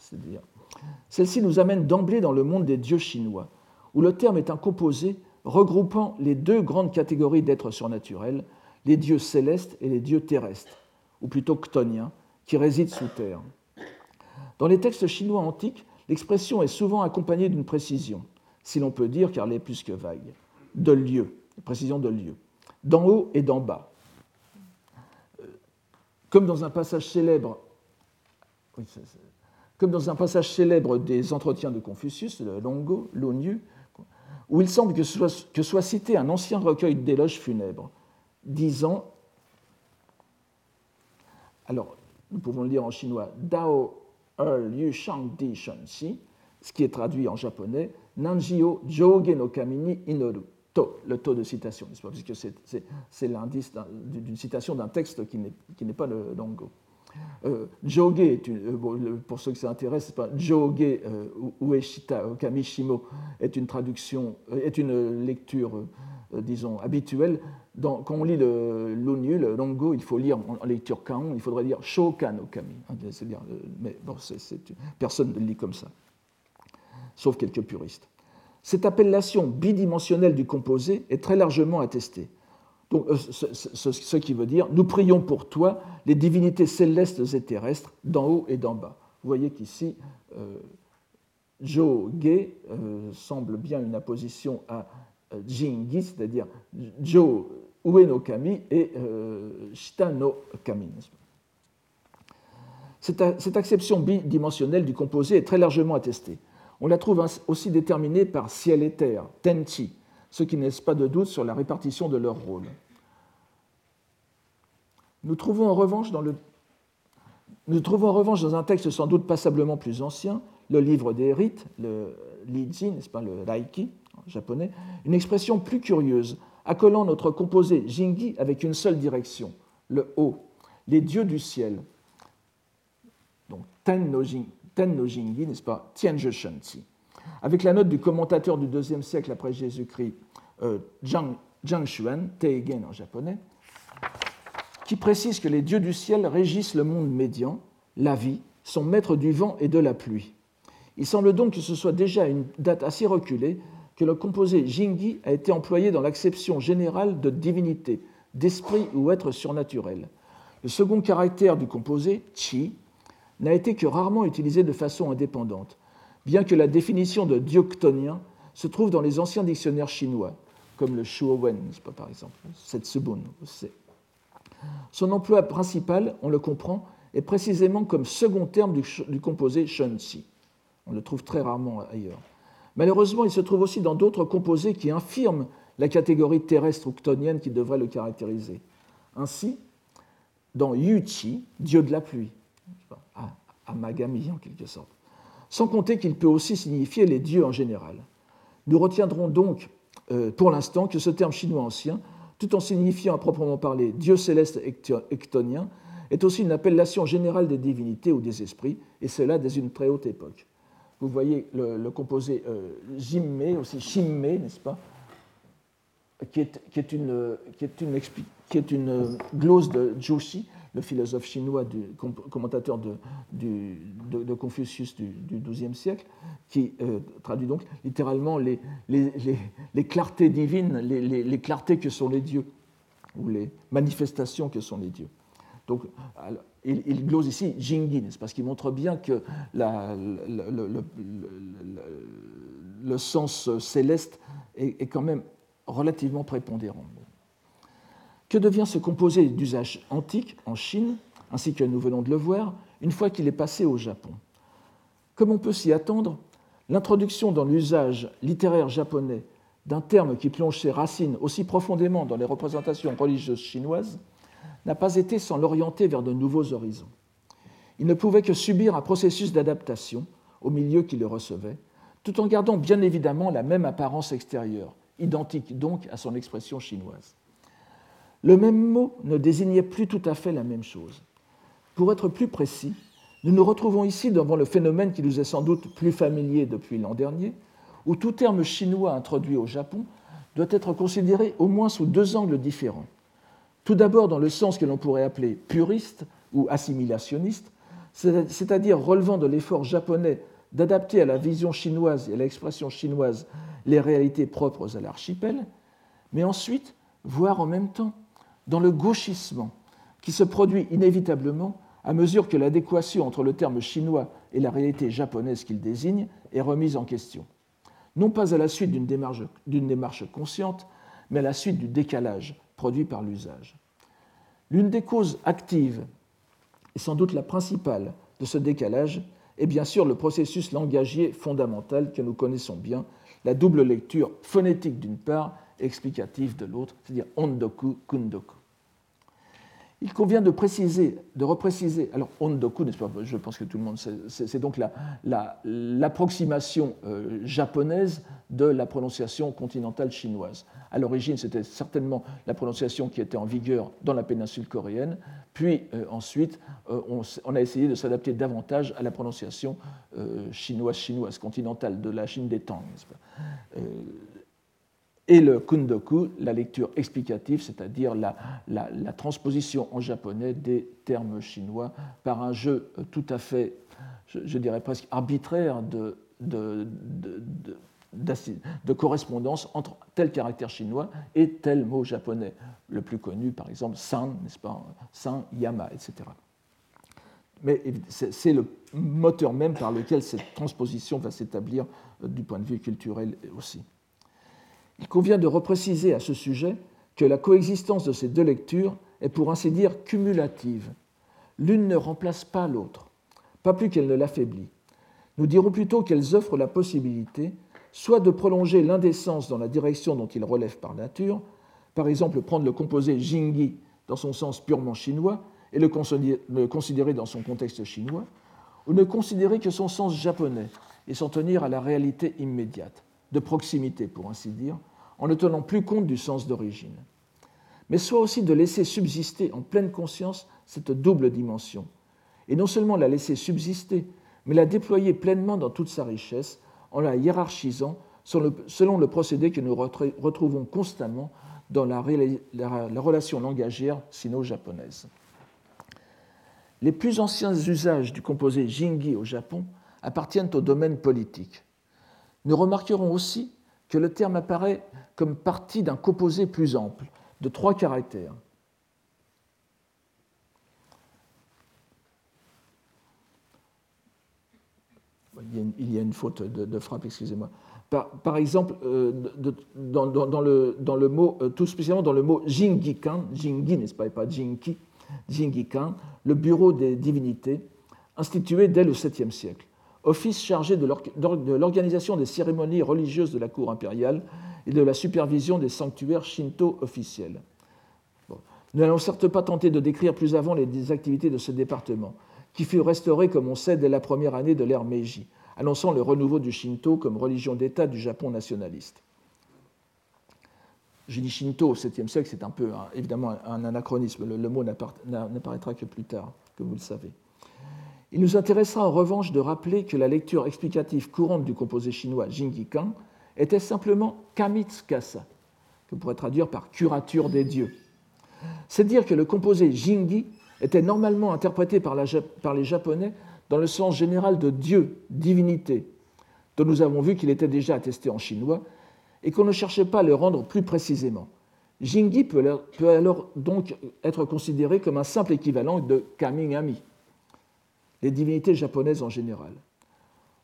Celle-ci nous amène d'emblée dans le monde des dieux chinois, où le terme est un composé regroupant les deux grandes catégories d'êtres surnaturels, les dieux célestes et les dieux terrestres, ou plutôt chtoniens, qui résident sous terre. Dans les textes chinois antiques, l'expression est souvent accompagnée d'une précision, si l'on peut dire, car elle est plus que vague, de lieu, précision de lieu, d'en haut et d'en bas. Comme dans un passage célèbre, des entretiens de Confucius, le Longo, l'Onyu, où il semble que soit, cité un ancien recueil d'éloges funèbres, disant, alors nous pouvons le lire en chinois, Dao Er Yu Shang Di Shen Xi, ce qui est traduit en japonais, Nanjio Joge no Kamini Inoru. Le taux de citation, n'est-ce pas Puisque c'est l'indice d'une citation d'un texte qui n'est pas le Longo. Euh, Joge, une, euh, pour ceux qui s'intéressent, pas Joge euh, Ueshita Kamishimo est une traduction, est une lecture, disons, habituelle. Quand on lit le l'onu, le longo, il faut lire en, lecture kaon, il faudrait dire shokan okami. Hein, dire, mais bon, personne ne le lit comme ça, sauf quelques puristes. Cette appellation bidimensionnelle du composé est très largement attestée. Euh, ce, qui veut dire, nous prions pour toi, les divinités célestes et terrestres, d'en haut et d'en bas. Vous voyez qu'ici, euh, Jo Ge euh, semble bien une apposition à euh, Jingi, c'est-à-dire Jo Ue no Kami et Shita no Kami. Cette, cette acception bidimensionnelle du composé est très largement attestée. On la trouve aussi déterminée par ciel et terre, tenchi, ce qui ne pas de doute sur la répartition de leur rôle. Nous trouvons en revanche dans un texte sans doute passablement plus ancien, le livre des rites, le Liji, n'est-ce pas, le Raiki en japonais, une expression plus curieuse, accolant notre composé Jingi avec une seule direction, le haut, les dieux du ciel. Donc Ten no, n'est-ce pas, Tianzhe Shenzi. Avec la note du commentateur du IIe siècle après Jésus-Christ, euh, Zhang, Zhang Xuan, Teigen en japonais, qui précise que les dieux du ciel régissent le monde médian, la vie, sont maîtres du vent et de la pluie. Il semble donc que ce soit déjà à une date assez reculée que le composé Jingi a été employé dans l'acception générale de divinité, d'esprit ou être surnaturel. Le second caractère du composé, Chi, n'a été que rarement utilisé de façon indépendante, bien que la définition de dioctonien se trouve dans les anciens dictionnaires chinois, comme le Shuowen, par exemple, Setsubun, son emploi principal, on le comprend, est précisément comme second terme du, composé shunsi. On le trouve très rarement ailleurs. Malheureusement, il se trouve aussi dans d'autres composés qui infirment la catégorie terrestre ou ctonienne qui devrait le caractériser. Ainsi, dans Yuchi, dieu de la pluie, Amagami en quelque sorte, sans compter qu'il peut aussi signifier les dieux en général. Nous retiendrons donc euh, pour l'instant que ce terme chinois ancien tout en signifiant à proprement parler Dieu céleste ectonien, est aussi une appellation générale des divinités ou des esprits, et cela dès une très haute époque. Vous voyez le, composé euh, Jimme, aussi Shimme, n'est-ce pas qui est, une, qui, est une, qui est, une, glose de Joshi, le philosophe chinois, commentateur de, Confucius du, XIIe siècle, qui euh, traduit donc littéralement les, clartés divines, les, clartés que sont les dieux, ou les manifestations que sont les dieux. Donc, il, glose ici Jingyi, parce qu'il montre bien que le, sens céleste est, est quand même relativement prépondérant. Que devient ce composé d'usage antique en Chine, ainsi que nous venons de le voir, une fois qu'il est passé au Japon? Comme on peut s'y attendre, l'introduction dans l'usage littéraire japonais d'un terme qui plonge ses racines aussi profondément dans les représentations religieuses chinoises n'a pas été sans l'orienter vers de nouveaux horizons. Il ne pouvait que subir un processus d'adaptation au milieu qui le recevait, tout en gardant bien évidemment la même apparence extérieure, identique donc à son expression chinoise. Le même mot ne désignait plus tout à fait la même chose. Pour être plus précis, nous nous retrouvons ici devant le phénomène qui nous est sans doute plus familier depuis l'an dernier, où tout terme chinois introduit au Japon doit être considéré au moins sous deux angles différents. Tout d'abord dans le sens que l'on pourrait appeler puriste ou assimilationniste, c'est-à-dire relevant de l'effort japonais d'adapter à la vision chinoise et à l'expression chinoise les réalités propres à l'archipel, mais ensuite, voire en même temps, dans le gauchissement qui se produit inévitablement à mesure que l'adéquation entre le terme chinois et la réalité japonaise qu'il désigne est remise en question. Non pas à la suite d'une démarche, consciente, mais à la suite du décalage produit par l'usage. L'une des causes actives, et sans doute la principale, de ce décalage est bien sûr le processus langagier fondamental que nous connaissons bien, la double lecture phonétique d'une part et explicative de l'autre, c'est-à-dire ondoku, kundoku. Il convient de préciser, de repréciser. Alors, ondoku, n'est-ce pas Je pense que tout le monde sait. C'est donc l'approximation la, euh, japonaise de la prononciation continentale chinoise. À l'origine, c'était certainement la prononciation qui était en vigueur dans la péninsule coréenne. Puis euh, ensuite, euh, on, a essayé de s'adapter davantage à la prononciation chinoise-chinoise, continentale de la Chine des Tang et le kundoku, la lecture explicative, c'est-à-dire la, transposition en japonais des termes chinois par un jeu tout à fait, je, dirais presque arbitraire de, de, correspondance entre tel caractère chinois et tel mot japonais. Le plus connu, par exemple, san, n'est-ce pas San, yama, etc. Mais c'est le moteur même par lequel cette transposition va s'établir euh, du point de vue culturel aussi. Il convient de repréciser à ce sujet que la coexistence de ces deux lectures est pour ainsi dire cumulative. L'une ne remplace pas l'autre, pas plus qu'elle ne l'affaiblit. Nous dirons plutôt qu'elles offrent la possibilité soit de prolonger l'indécence dans la direction dont il relève par nature, par exemple prendre le composé Jingyi dans son sens purement chinois et le considérer dans son contexte chinois, ou ne considérer que son sens japonais et s'en tenir à la réalité immédiate de proximité, pour ainsi dire, en ne tenant plus compte du sens d'origine. Mais soit aussi de laisser subsister en pleine conscience cette double dimension, et non seulement la laisser subsister, mais la déployer pleinement dans toute sa richesse, en la hiérarchisant selon le procédé que nous retrouvons constamment dans la, relation langagière sino-japonaise. Les plus anciens usages du composé jingi au Japon appartiennent au domaine politique. Nous remarquerons aussi que le terme apparaît comme partie d'un composé plus ample, de trois caractères. Il y a une, faute de, frappe, excusez-moi. Par, exemple, euh, dans, le, mot, euh, tout spécialement dans le mot Jingikan, Jingi, n'est-ce pas, pas le bureau des divinités, institué dès le 7e siècle office chargé de l'organisation des cérémonies religieuses de la cour impériale et de la supervision des sanctuaires shinto officiels. Nous n'allons certes pas tenter de décrire plus avant les activités de ce département, qui fut restauré, comme on sait, dès la première année de l'ère Meiji, annonçant le renouveau du Shinto comme religion d'État du Japon nationaliste. Je dis Shinto au 7e siècle, c'est un peu évidemment un anachronisme. Le, le mot n'apparaîtra que plus tard, que vous le savez. Il nous intéressera en revanche de rappeler que la lecture explicative courante du composé chinois Jingyikan était simplement Kamitskasa, que pourrait traduire par curature des dieux. C'est dire que le composé Jingi était normalement interprété par, par les Japonais dans le sens général de Dieu, divinité, dont nous avons vu qu'il était déjà attesté en chinois, et qu'on ne cherchait pas à le rendre plus précisément. Jingi peut alors donc être considéré comme un simple équivalent de Kamingami, les divinités japonaises en général.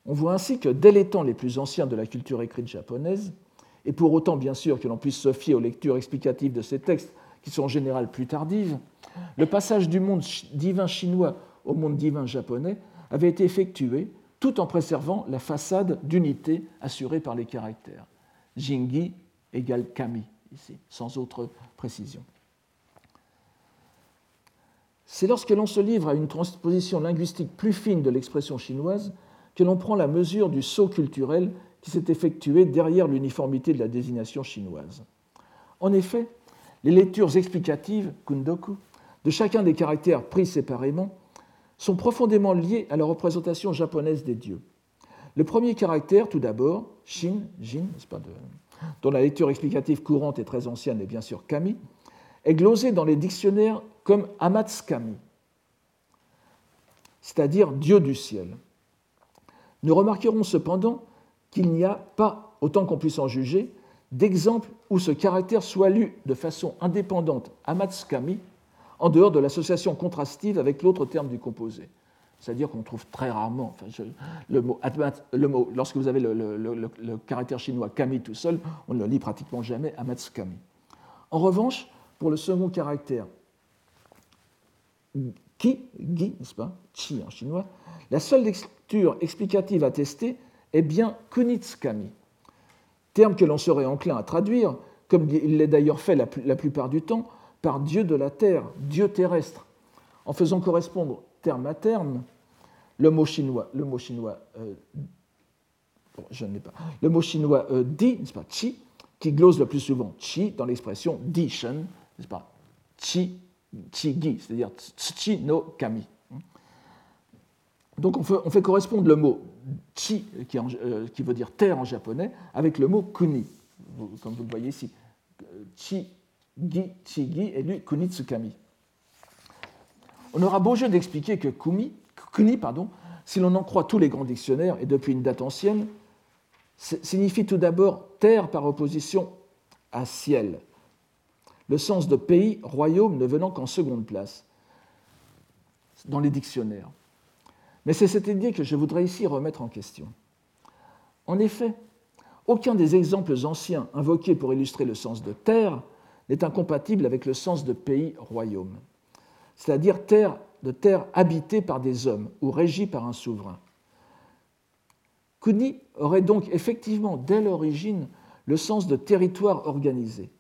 On voit ainsi que dès les temps les plus anciens de la culture écrite japonaise, et pour autant bien sûr que l'on puisse se fier aux lectures explicatives de ces textes, qui sont en général plus tardives, le passage du monde divin chinois au monde divin japonais avait été effectué tout en préservant la façade d'unité assurée par les caractères. Jingi égale Kami, ici, sans autre précision. C'est lorsque l'on se livre à une transposition linguistique plus fine de l'expression chinoise que l'on prend la mesure du saut culturel qui s'est effectué derrière l'uniformité de la désignation chinoise. En effet, les lectures explicatives, kundoku, de chacun des caractères pris séparément sont profondément liées à la représentation japonaise des dieux. Le premier caractère, tout d'abord, shin, jin, dont la lecture explicative courante est très ancienne et bien sûr kami, est glosé dans les dictionnaires comme Amatskami, c'est-à-dire Dieu du ciel. Nous remarquerons cependant qu'il n'y a pas, autant qu'on puisse en juger, d'exemple où ce caractère soit lu de façon indépendante Amatskami en dehors de l'association contrastive avec l'autre terme du composé. C'est-à-dire qu'on trouve très rarement le, mot, lorsque vous avez le, caractère chinois kami tout seul, on ne le lit pratiquement jamais amatskami. En revanche, pour le second caractère ki, gi, n'est-ce pas, chi en chinois, la seule lecture explicative attestée est bien kunitskami, terme que l'on serait enclin à traduire, comme il l'est d'ailleurs fait la, plupart du temps, par Dieu de la terre, Dieu terrestre, en faisant correspondre terme à terme le mot chinois, le mot chinois, euh, pas, le mot chinois euh, di, n'est-ce pas, chi, qui glose le plus souvent chi dans l'expression di shen, n'est-ce pas, chi, chi gi, c'est-à-dire chi no kami. Donc on fait, on fait, correspondre le mot chi, qui, euh, qui, veut dire terre en japonais, avec le mot kuni, comme vous le voyez ici. Chi gi, chi gi est lu kunitsukami. On aura beau jeu d'expliquer que kumi, kuni, si l'on en croit tous les grands dictionnaires, et depuis une date ancienne, signifie tout d'abord terre par opposition à ciel, le sens de pays, royaume ne venant qu'en seconde place dans les dictionnaires. Mais c'est cette idée que je voudrais ici remettre en question. En effet, aucun des exemples anciens invoqués pour illustrer le sens de terre n'est incompatible avec le sens de pays, royaume c'est-à-dire terre, de terre habitée par des hommes ou régie par un souverain. Kuni aurait donc effectivement, dès l'origine, le sens de territoire organisé.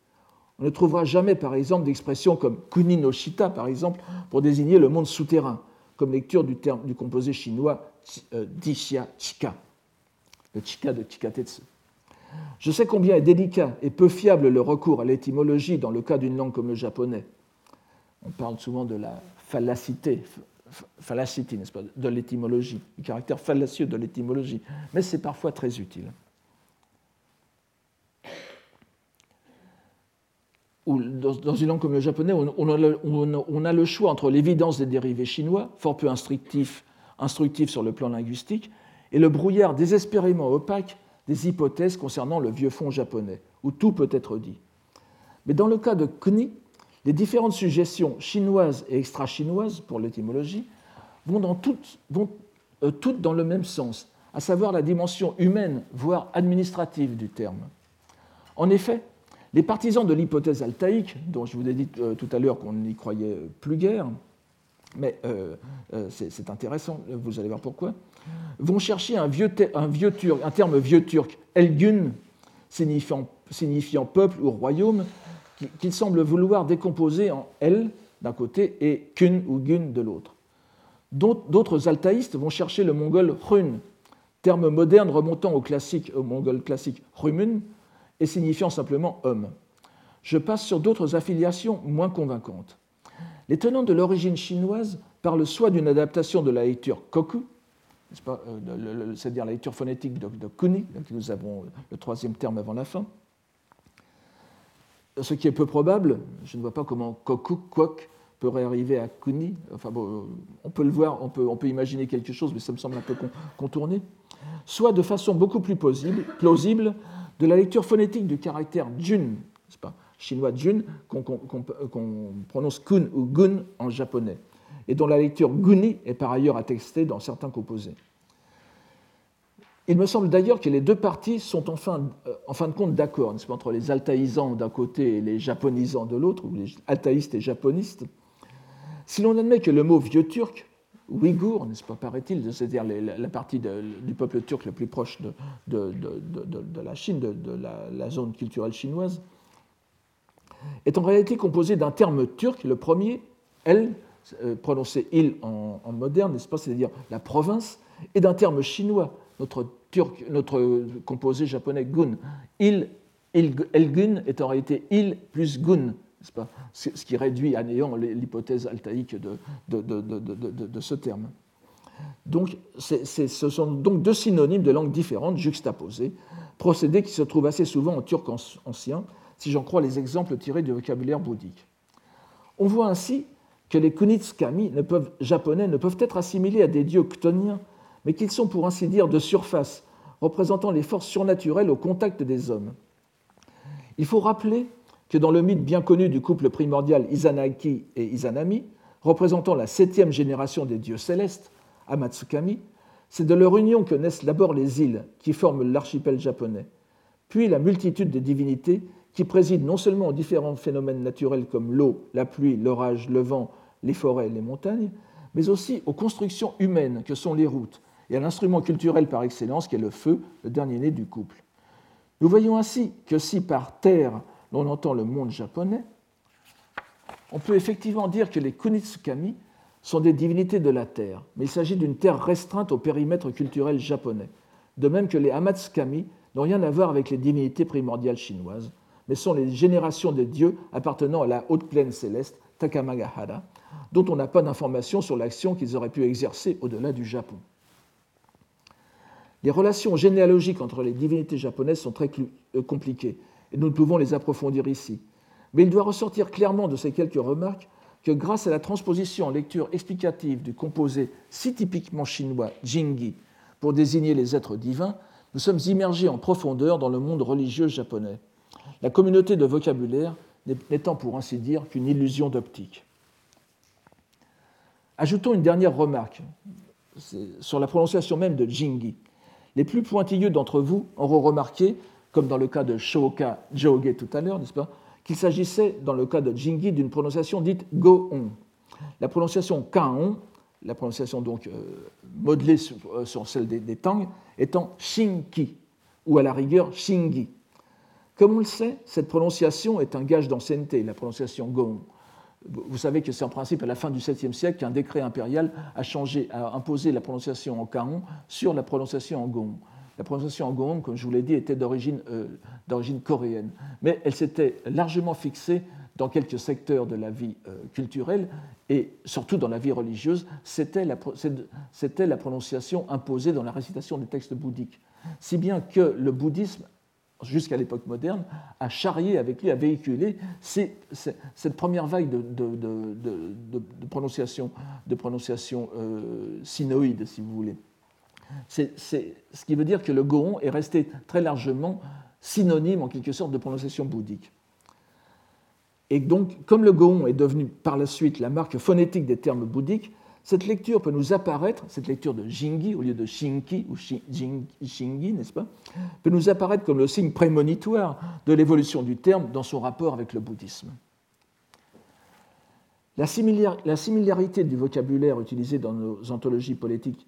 On ne trouvera jamais, par exemple, d'expression comme Kuni no Shita, par exemple, pour désigner le monde souterrain, comme lecture du, terme, du composé chinois euh, Chika, le Chika de Chikatetsu. Je sais combien est délicat et peu fiable le recours à l'étymologie dans le cas d'une langue comme le japonais on parle souvent de la fallacité, n'est-ce pas, de l'étymologie, du caractère fallacieux de l'étymologie, mais c'est parfois très utile. Dans une langue comme le japonais, on a le choix entre l'évidence des dérivés chinois, fort peu instructifs instructif sur le plan linguistique, et le brouillard désespérément opaque des hypothèses concernant le vieux fond japonais, où tout peut être dit. Mais dans le cas de Kni, les différentes suggestions chinoises et extra-chinoises pour l'étymologie vont euh, toutes dans le même sens, à savoir la dimension humaine, voire administrative du terme. En effet, les partisans de l'hypothèse altaïque, dont je vous ai dit euh, tout à l'heure qu'on n'y croyait plus guère, mais euh, c'est intéressant, vous allez voir pourquoi, vont chercher un, vieux terme vieux turc, elgun, signifiant, signifiant peuple ou royaume, qu'il semble vouloir décomposer en L d'un côté et Kun ou Gun de l'autre. D'autres altaïstes vont chercher le mongol Run, terme moderne remontant au, classique, au mongol classique Rumun et signifiant simplement homme. Je passe sur d'autres affiliations moins convaincantes. Les tenants de l'origine chinoise parlent soit d'une adaptation de la lecture koku, euh, c'est-à-dire la lecture phonétique de, de kuni, nous avons le troisième terme avant la fin, ce qui est peu probable, je ne vois pas comment Koku Kwok peut arriver à Kuni. Enfin, on peut le voir, on peut, imaginer quelque chose, mais ça me semble un peu contourné. Soit de façon beaucoup plus plausible de la lecture phonétique du caractère jun, pas, chinois jun, qu'on prononce kun ou gun en japonais, et dont la lecture guni est par ailleurs attestée dans certains composés. Il me semble d'ailleurs que les deux parties sont en fin, euh, de compte d'accord, entre les altaïsants d'un côté et les japonisants de l'autre, ou les altaïstes et japonistes. Si l'on admet que le mot vieux turc, ouïghour, n'est-ce pas, paraît-il, c'est-à-dire la partie du peuple turc le plus proche de, la Chine, de, la, zone culturelle chinoise, est en réalité composé d'un terme turc, le premier, el, euh, prononcé il en, moderne, n'est-ce pas, c'est-à-dire la province, et d'un terme chinois, notre notre composé japonais gun. Il, il, gun est en réalité il plus gun, pas ce qui réduit à néant l'hypothèse altaïque de, ce terme. Donc, ce sont donc deux synonymes de langues différentes juxtaposées, procédé qui se trouve assez souvent en turc ancien, si j'en crois les exemples tirés du vocabulaire bouddhique. On voit ainsi que les kunitskami japonais ne peuvent être assimilés à des dieux chtoniens mais qu'ils sont pour ainsi dire de surface, représentant les forces surnaturelles au contact des hommes. Il faut rappeler que dans le mythe bien connu du couple primordial Izanaki et Izanami, représentant la septième génération des dieux célestes, Amatsukami, c'est de leur union que naissent d'abord les îles qui forment l'archipel japonais, puis la multitude des divinités qui président non seulement aux différents phénomènes naturels comme l'eau, la pluie, l'orage, le vent, les forêts, les montagnes, mais aussi aux constructions humaines que sont les routes, et à l'instrument culturel par excellence qui est le feu, le dernier né du couple. Nous voyons ainsi que si par terre l'on entend le monde japonais, on peut effectivement dire que les Kunitsukami sont des divinités de la terre, mais il s'agit d'une terre restreinte au périmètre culturel japonais, de même que les Hamatsukami n'ont rien à voir avec les divinités primordiales chinoises, mais sont les générations des dieux appartenant à la haute plaine céleste, Takamagahara, dont on n'a pas d'informations sur l'action qu'ils auraient pu exercer au-delà du Japon. Les relations généalogiques entre les divinités japonaises sont très euh, compliquées, et nous ne pouvons les approfondir ici. Mais il doit ressortir clairement de ces quelques remarques que grâce à la transposition en lecture explicative du composé si typiquement chinois Jingi pour désigner les êtres divins, nous sommes immergés en profondeur dans le monde religieux japonais, la communauté de vocabulaire n'étant pour ainsi dire qu'une illusion d'optique. Ajoutons une dernière remarque sur la prononciation même de Jingi. Les plus pointilleux d'entre vous auront remarqué, comme dans le cas de Shoka Joge tout à l'heure, n'est-ce pas, qu'il s'agissait, dans le cas de Jingi, d'une prononciation dite Go-on. La prononciation Kaon, la prononciation donc euh, modelée euh, sur, celle des, Tang, étant Shinki, ou à la rigueur Shingi. Comme on le sait, cette prononciation est un gage d'ancienneté, la prononciation Go-on. Vous savez que c'est en principe à la fin du 7e siècle qu'un décret impérial a, changé, a imposé la prononciation en kaon sur la prononciation en gong. La prononciation en gong, comme je vous l'ai dit, était euh, d'origine coréenne, mais elle s'était largement fixée dans quelques secteurs de la vie euh, culturelle et surtout dans la vie religieuse, c'était la, prononciation imposée dans la récitation des textes bouddhiques. Si bien que le bouddhisme jusqu'à l'époque moderne, a charrié avec lui, a véhiculé cette première vague de, prononciation, de prononciation euh, sinoïde, si vous voulez. C'est ce qui veut dire que le gohon est resté très largement synonyme, en quelque sorte, de prononciation bouddhique. Et donc, comme le gohon est devenu par la suite la marque phonétique des termes bouddhiques, cette lecture peut nous apparaître, cette lecture de Jingi au lieu de Shinki ou Shingi, n'est-ce pas, peut nous apparaître comme le signe prémonitoire de l'évolution du terme dans son rapport avec le bouddhisme. La, similarité du vocabulaire utilisé dans nos anthologies politiques,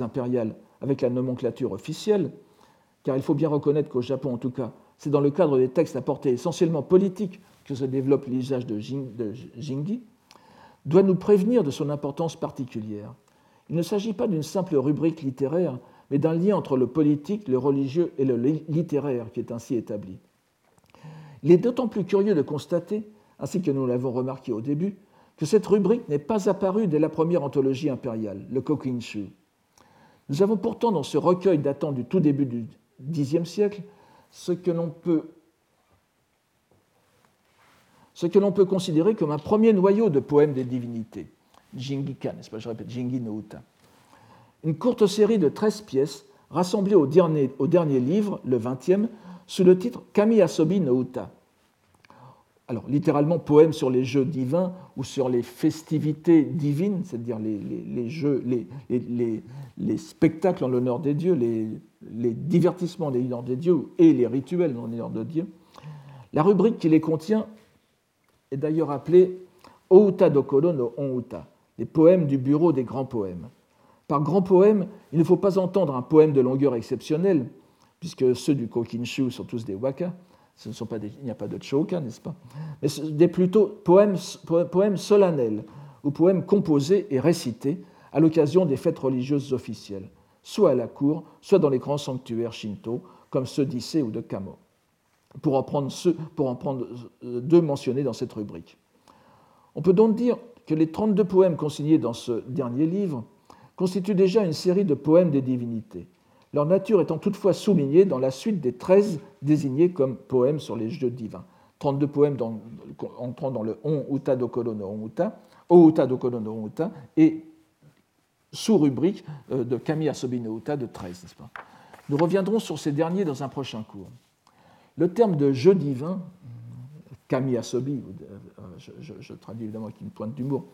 impériales avec la nomenclature officielle, car il faut bien reconnaître qu'au Japon en tout cas, c'est dans le cadre des textes à portée essentiellement politique que se développe l'usage de Jingi, doit nous prévenir de son importance particulière. Il ne s'agit pas d'une simple rubrique littéraire, mais d'un lien entre le politique, le religieux et le littéraire qui est ainsi établi. Il est d'autant plus curieux de constater, ainsi que nous l'avons remarqué au début, que cette rubrique n'est pas apparue dès la première anthologie impériale, le Kokinshu. Nous avons pourtant dans ce recueil datant du tout début du Xe siècle ce que l'on peut considérer comme un premier noyau de poèmes des divinités. Jingika, n'est-ce pas Je répète, Jingi no Uta. Une courte série de 13 pièces rassemblées au dernier, livre, le 20e, sous le titre Kami Asobi no. Alors, littéralement, poème sur les jeux divins ou sur les festivités divines, c'est-à-dire les, jeux, les, spectacles en l'honneur des dieux, les, divertissements en l'honneur des dieux et les rituels en l'honneur de Dieu. La rubrique qui les contient est d'ailleurs appelée Outa Dokoro no Onuta, les poèmes du bureau des grands poèmes. Par grand poème, il ne faut pas entendre un poème de longueur exceptionnelle, puisque ceux du Kokinshu sont tous des waka, ce ne sont pas il n'y a pas de choka, n'est-ce pas? Mais des plutôt poèmes, poèmes solennels ou poèmes composés et récités à l'occasion des fêtes religieuses officielles, soit à la cour, soit dans les grands sanctuaires shinto, comme ceux d'Issé ou de Kamo, pour en prendre, ceux, pour en prendre euh, deux mentionnés dans cette rubrique. On peut donc dire que les 32 poèmes consignés dans ce dernier livre constituent déjà une série de poèmes des divinités, leur nature étant toutefois soulignée dans la suite des 13 désignés comme poèmes sur les jeux divins. 32 poèmes entrant dans le On Uta Dokoro no On Uta, O Uta Dokoro no On Uta, et sous-rubrique euh, de Kami Asobi no Uta de 13, n'est-ce pas? Nous reviendrons sur ces derniers dans un prochain cours. Le terme de jeu divin, Kami Asobi, euh, je traduis évidemment avec une pointe d'humour,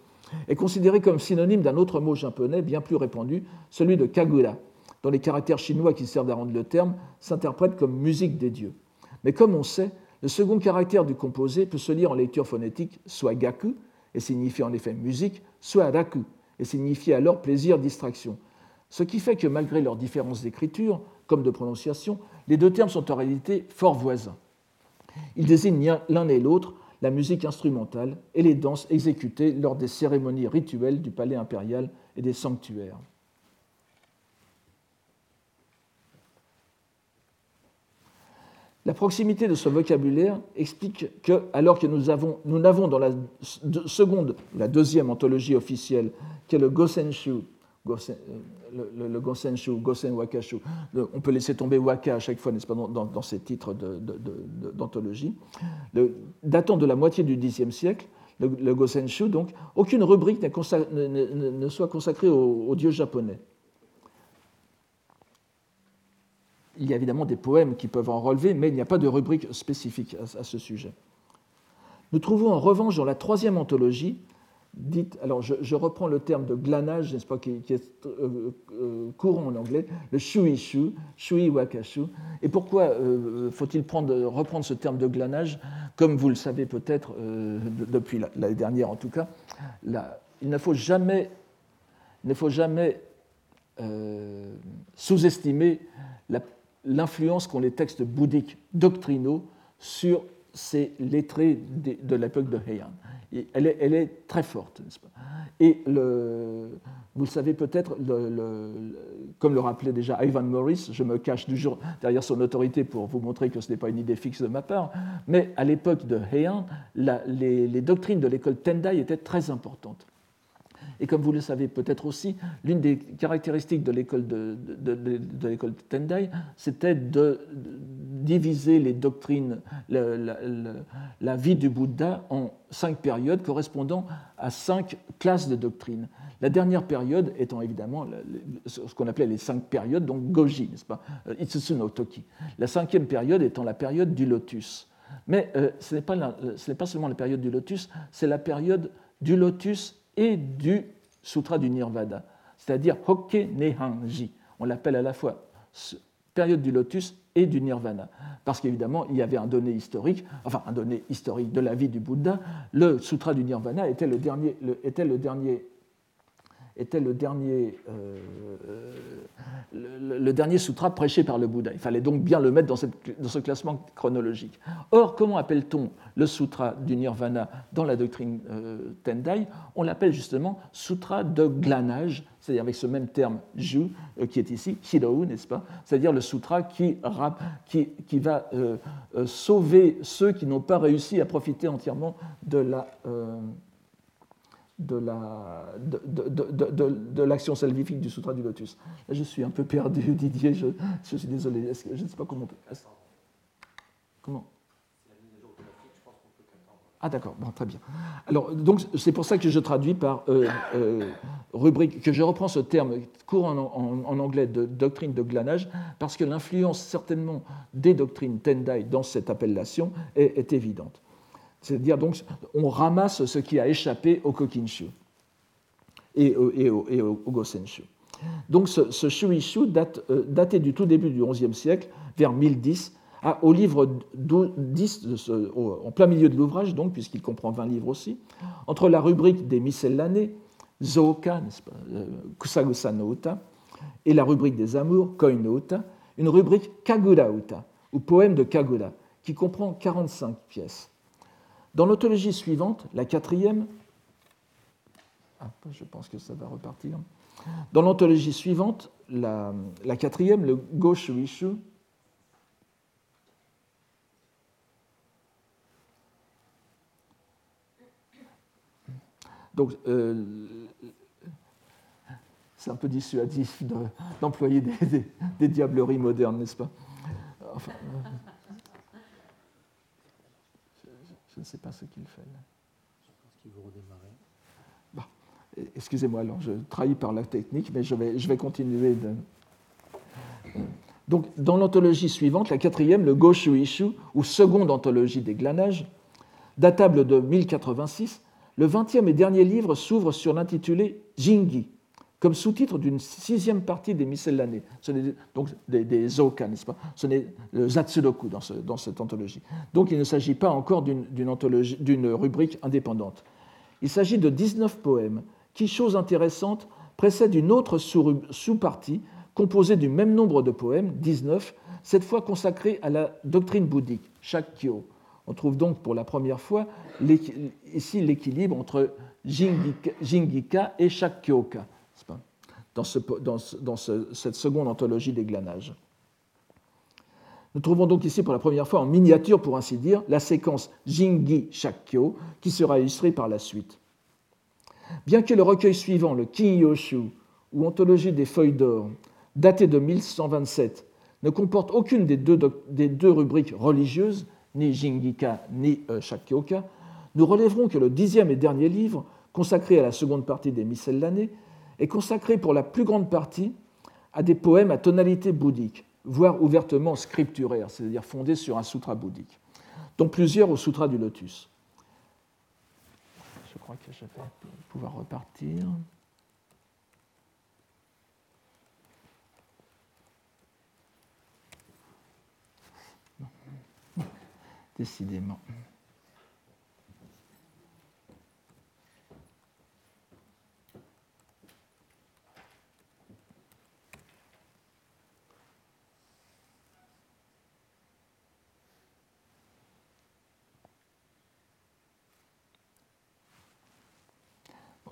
est considéré comme synonyme d'un autre mot japonais bien plus répandu, celui de kagura, dont les caractères chinois qui servent à rendre le terme s'interprètent comme musique des dieux. Mais comme on sait, le second caractère du composé peut se lire en lecture phonétique soit gaku, et signifie en effet musique, soit raku, et signifie alors plaisir, distraction. Ce qui fait que malgré leurs différences d'écriture, comme de prononciation, les deux termes sont en réalité fort voisins. Ils désignent l'un et l'autre la musique instrumentale et les danses exécutées lors des cérémonies rituelles du palais impérial et des sanctuaires. La proximité de ce vocabulaire explique que, alors que nous, avons, nous n'avons dans la seconde, la deuxième anthologie officielle, qui est le Gosenshu, Gosen, euh, le, Gosenshu, Gosen Wakashu, on peut laisser tomber Waka à chaque fois, n'est-ce pas, dans, ces titres d'anthologie, datant de la moitié du Xe siècle, le, Gosenshu, donc, aucune rubrique ne, soit consacrée aux dieux japonais. Il y a évidemment des poèmes qui peuvent en relever, mais il n'y a pas de rubrique spécifique à, ce sujet. Nous trouvons en revanche dans la troisième anthologie, dite, alors je, reprends le terme de glanage, n'est-ce pas, qui, est euh, euh, courant en anglais, le shuishu, shui wakashu. Et pourquoi euh, faut-il reprendre ce terme de glanage? Comme vous le savez peut-être depuis l'année dernière en tout cas, il ne faut jamais, il ne faut jamais sous-estimer la l'influence qu'ont les textes bouddhiques doctrinaux sur ces lettrés de, l'époque de Heian. elle, est, très forte, n'est-ce pas? Et vous le savez peut-être, comme le rappelait déjà Ivan Morris, je me cache toujours derrière son autorité pour vous montrer que ce n'est pas une idée fixe de ma part, mais à l'époque de Heian, les doctrines de l'école Tendai étaient très importantes. Et comme vous le savez peut-être aussi, l'une des caractéristiques de l'école de, Tendai, c'était de, diviser les doctrines, la, vie du Bouddha en cinq périodes correspondant à cinq classes de doctrines. La dernière période étant évidemment ce qu'on appelait les cinq périodes, donc Goji, n'est-ce pas euh, Itsusu no Toki. La cinquième période étant la période du lotus. Mais euh, ce n'est pas, pas, seulement la période du lotus, c'est la période du lotus et du Sutra du Nirvana, c'est-à-dire Hokke Nehanji. On l'appelle à la fois période du lotus et du nirvana. Parce qu'évidemment, il y avait un donné historique, enfin un donné historique de la vie du Bouddha. Le sutra du nirvana était le dernier, était le dernier était le dernier, euh, le, dernier sutra prêché par le Bouddha. Il fallait donc bien le mettre dans, ce classement chronologique. Or, comment appelle-t-on le sutra du nirvana dans la doctrine euh, Tendai? On l'appelle justement sutra de glanage, c'est-à-dire avec ce même terme ju euh, qui est ici, hirou, n'est-ce pas? C'est-à-dire le sutra qui va sauver ceux qui n'ont pas réussi à profiter entièrement de la de l'action salvifique du Sutra du Lotus. je suis un peu perdu, [laughs] Didier, je, je suis désolé. je ne sais pas comment on peut. Comment Ah d'accord, bon, très bien. Alors, donc, c'est pour ça que je traduis par euh, euh, rubrique, que je reprends ce terme court en, anglais de doctrine de glanage, parce que l'influence certainement des doctrines Tendai dans cette appellation est, évidente. C'est-à-dire, donc, on ramasse ce qui a échappé au Kokinshu et, au, Gosenshu. Donc, ce, ce Shuishu date, euh, du tout début du XIe siècle, vers 1010, ah, au livre 10, en plein milieu de l'ouvrage, donc, puisqu'il comprend 20 livres aussi, entre la rubrique des miscellanées, Zoka, euh, Kusagusa no Uta, et la rubrique des amours, Koi no Uta, une rubrique Kagura Uta, ou poème de Kagura, qui comprend 45 pièces. Dans l'autologie suivante, la quatrième, ah, je pense que ça va repartir. Dans l'anthologie suivante, la, la quatrième, le Goshuishu, Donc, euh, c'est un peu dissuasif d'employer des, diableries modernes, n'est-ce pas? Enfin, je, ne sais pas ce qu'il fait là. Je pense qu'il veut redémarrer. Excusez-moi, alors je trahis par la technique, mais je vais, je vais continuer. De... Donc, dans l'anthologie suivante, la quatrième, le Goshu Ishu, ou seconde anthologie des glanages, datable de 1086, le vingtième et dernier livre s'ouvre sur l'intitulé Jingi, comme sous-titre d'une sixième partie des Miscellanées. Ce donc des, des n'est-ce pas? Ce n'est le Zatsudoku dans, dans, cette anthologie. Donc il ne s'agit pas encore d'une rubrique indépendante. Il s'agit de 19 poèmes qui, chose intéressante, précèdent une autre sous-partie composée du même nombre de poèmes, 19, cette fois consacrée à la doctrine bouddhique, Shakyo, on trouve donc pour la première fois ici l'équilibre entre Jingika et Shakyoka dans, cette seconde anthologie des glanages. Nous trouvons donc ici pour la première fois en miniature, pour ainsi dire, la séquence Jingi Shakyo qui sera illustrée par la suite. Bien que le recueil suivant, le Kiyoshu, ou Anthologie des feuilles d'or, daté de 1127, ne comporte aucune des deux rubriques religieuses, ni Jingika, ni euh, Shakyoka, nous relèverons que le dixième et dernier livre, consacré à la seconde partie des l'année, est consacré pour la plus grande partie à des poèmes à tonalité bouddhique, voire ouvertement scripturaires, c'est-à-dire fondés sur un sutra bouddhique, dont plusieurs au sutra du lotus. Je crois que je vais pouvoir repartir. [laughs] décidément.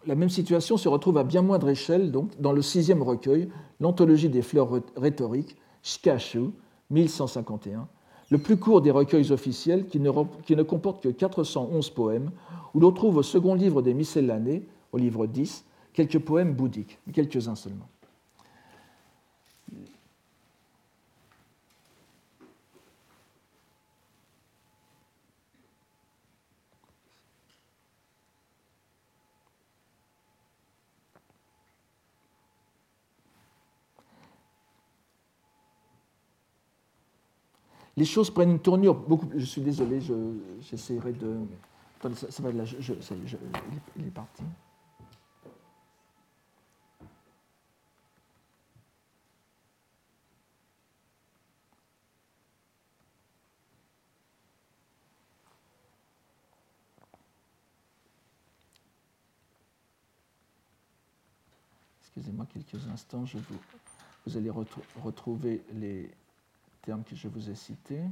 La même situation se retrouve à bien moindre échelle dans le sixième recueil, l'Anthologie des fleurs rhétoriques, Shikashu, 1151, le plus court des recueils officiels qui ne, comporte que 411 poèmes, où l'on trouve au second livre des Miscellanées, au livre 10, quelques poèmes bouddhiques, quelques-uns seulement. Les choses prennent une tournure beaucoup Je suis désolé, j'essaierai de. ça, va là, il est parti. Excusez-moi quelques instants, je vous, vous allez retrouver les, termes que je vous ai cités.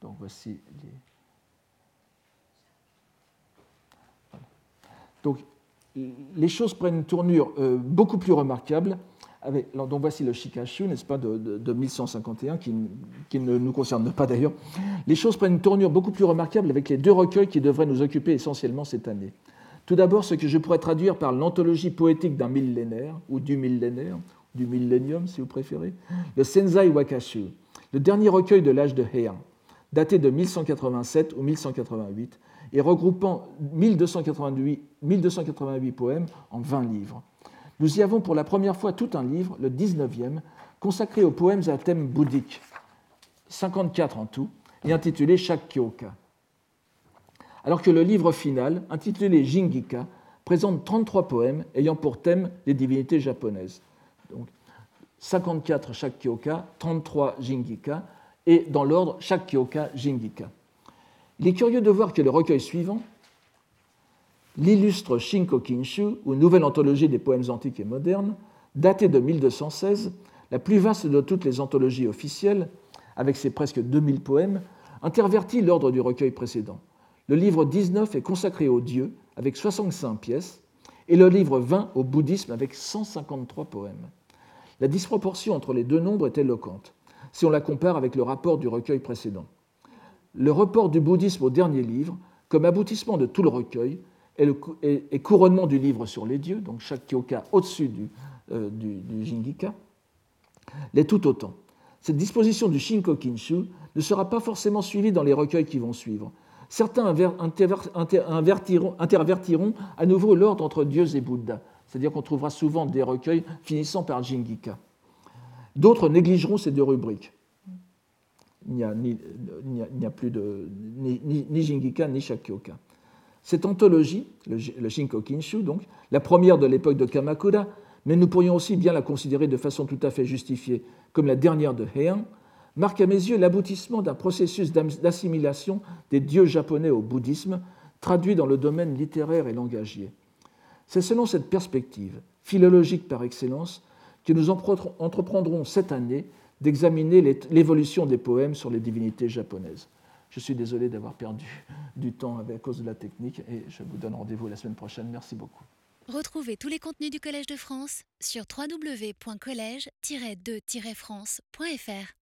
Donc voici les. Donc les choses prennent une tournure euh, beaucoup plus remarquable. Avec, donc voici le Shikashu, n'est-ce pas, de, de, 1151, qui, qui, ne nous concerne pas d'ailleurs. Les choses prennent une tournure beaucoup plus remarquable avec les deux recueils qui devraient nous occuper essentiellement cette année. Tout d'abord, ce que je pourrais traduire par l'anthologie poétique d'un millénaire, ou du millénaire, du millénium si vous préférez, le Senzai Wakashu, le dernier recueil de l'âge de Heian, daté de 1187 ou 1188, et regroupant 1288, 1288 poèmes en 20 livres. Nous y avons pour la première fois tout un livre, le 19e, consacré aux poèmes à thème bouddhique, 54 en tout, et intitulé Shakkyoka. Alors que le livre final, intitulé Jingika, présente 33 poèmes ayant pour thème les divinités japonaises. Donc 54 Shakkyoka, 33 Jingika, et dans l'ordre Shakkyoka Jingika. Il est curieux de voir que le recueil suivant, l'illustre Shinko Kinshu, ou Nouvelle anthologie des poèmes antiques et modernes, daté de 1216, la plus vaste de toutes les anthologies officielles, avec ses presque 2000 poèmes, intervertit l'ordre du recueil précédent. Le livre 19 est consacré aux dieux, avec 65 pièces, et le livre 20 au bouddhisme, avec 153 poèmes. La disproportion entre les deux nombres est éloquente, si on la compare avec le rapport du recueil précédent. Le report du bouddhisme au dernier livre, comme aboutissement de tout le recueil, et, couronnement du livre sur les dieux, donc chaque kyoka au-dessus du, euh, du, Jingika, l'est tout autant. Cette disposition du Shinko Kinshu ne sera pas forcément suivie dans les recueils qui vont suivre. Certains intervertiront à nouveau l'ordre entre dieux et Bouddha, c'est-à-dire qu'on trouvera souvent des recueils finissant par Jingika. D'autres négligeront ces deux rubriques. Il n'y a, a, plus de, ni, ni, Jingika ni Shakyoka. Cette anthologie, le, le Shinko Kinshu, donc, la première de l'époque de Kamakura, mais nous pourrions aussi bien la considérer de façon tout à fait justifiée comme la dernière de Heian, marque à mes yeux l'aboutissement d'un processus d'assimilation des dieux japonais au bouddhisme, traduit dans le domaine littéraire et langagier. C'est selon cette perspective, philologique par excellence, que nous entreprendrons cette année d'examiner l'évolution des poèmes sur les divinités japonaises. Je suis désolé d'avoir perdu du temps à cause de la technique et je vous donne rendez-vous la semaine prochaine. Merci beaucoup. Retrouvez tous les contenus du Collège de France sur www.colège-2-france.fr.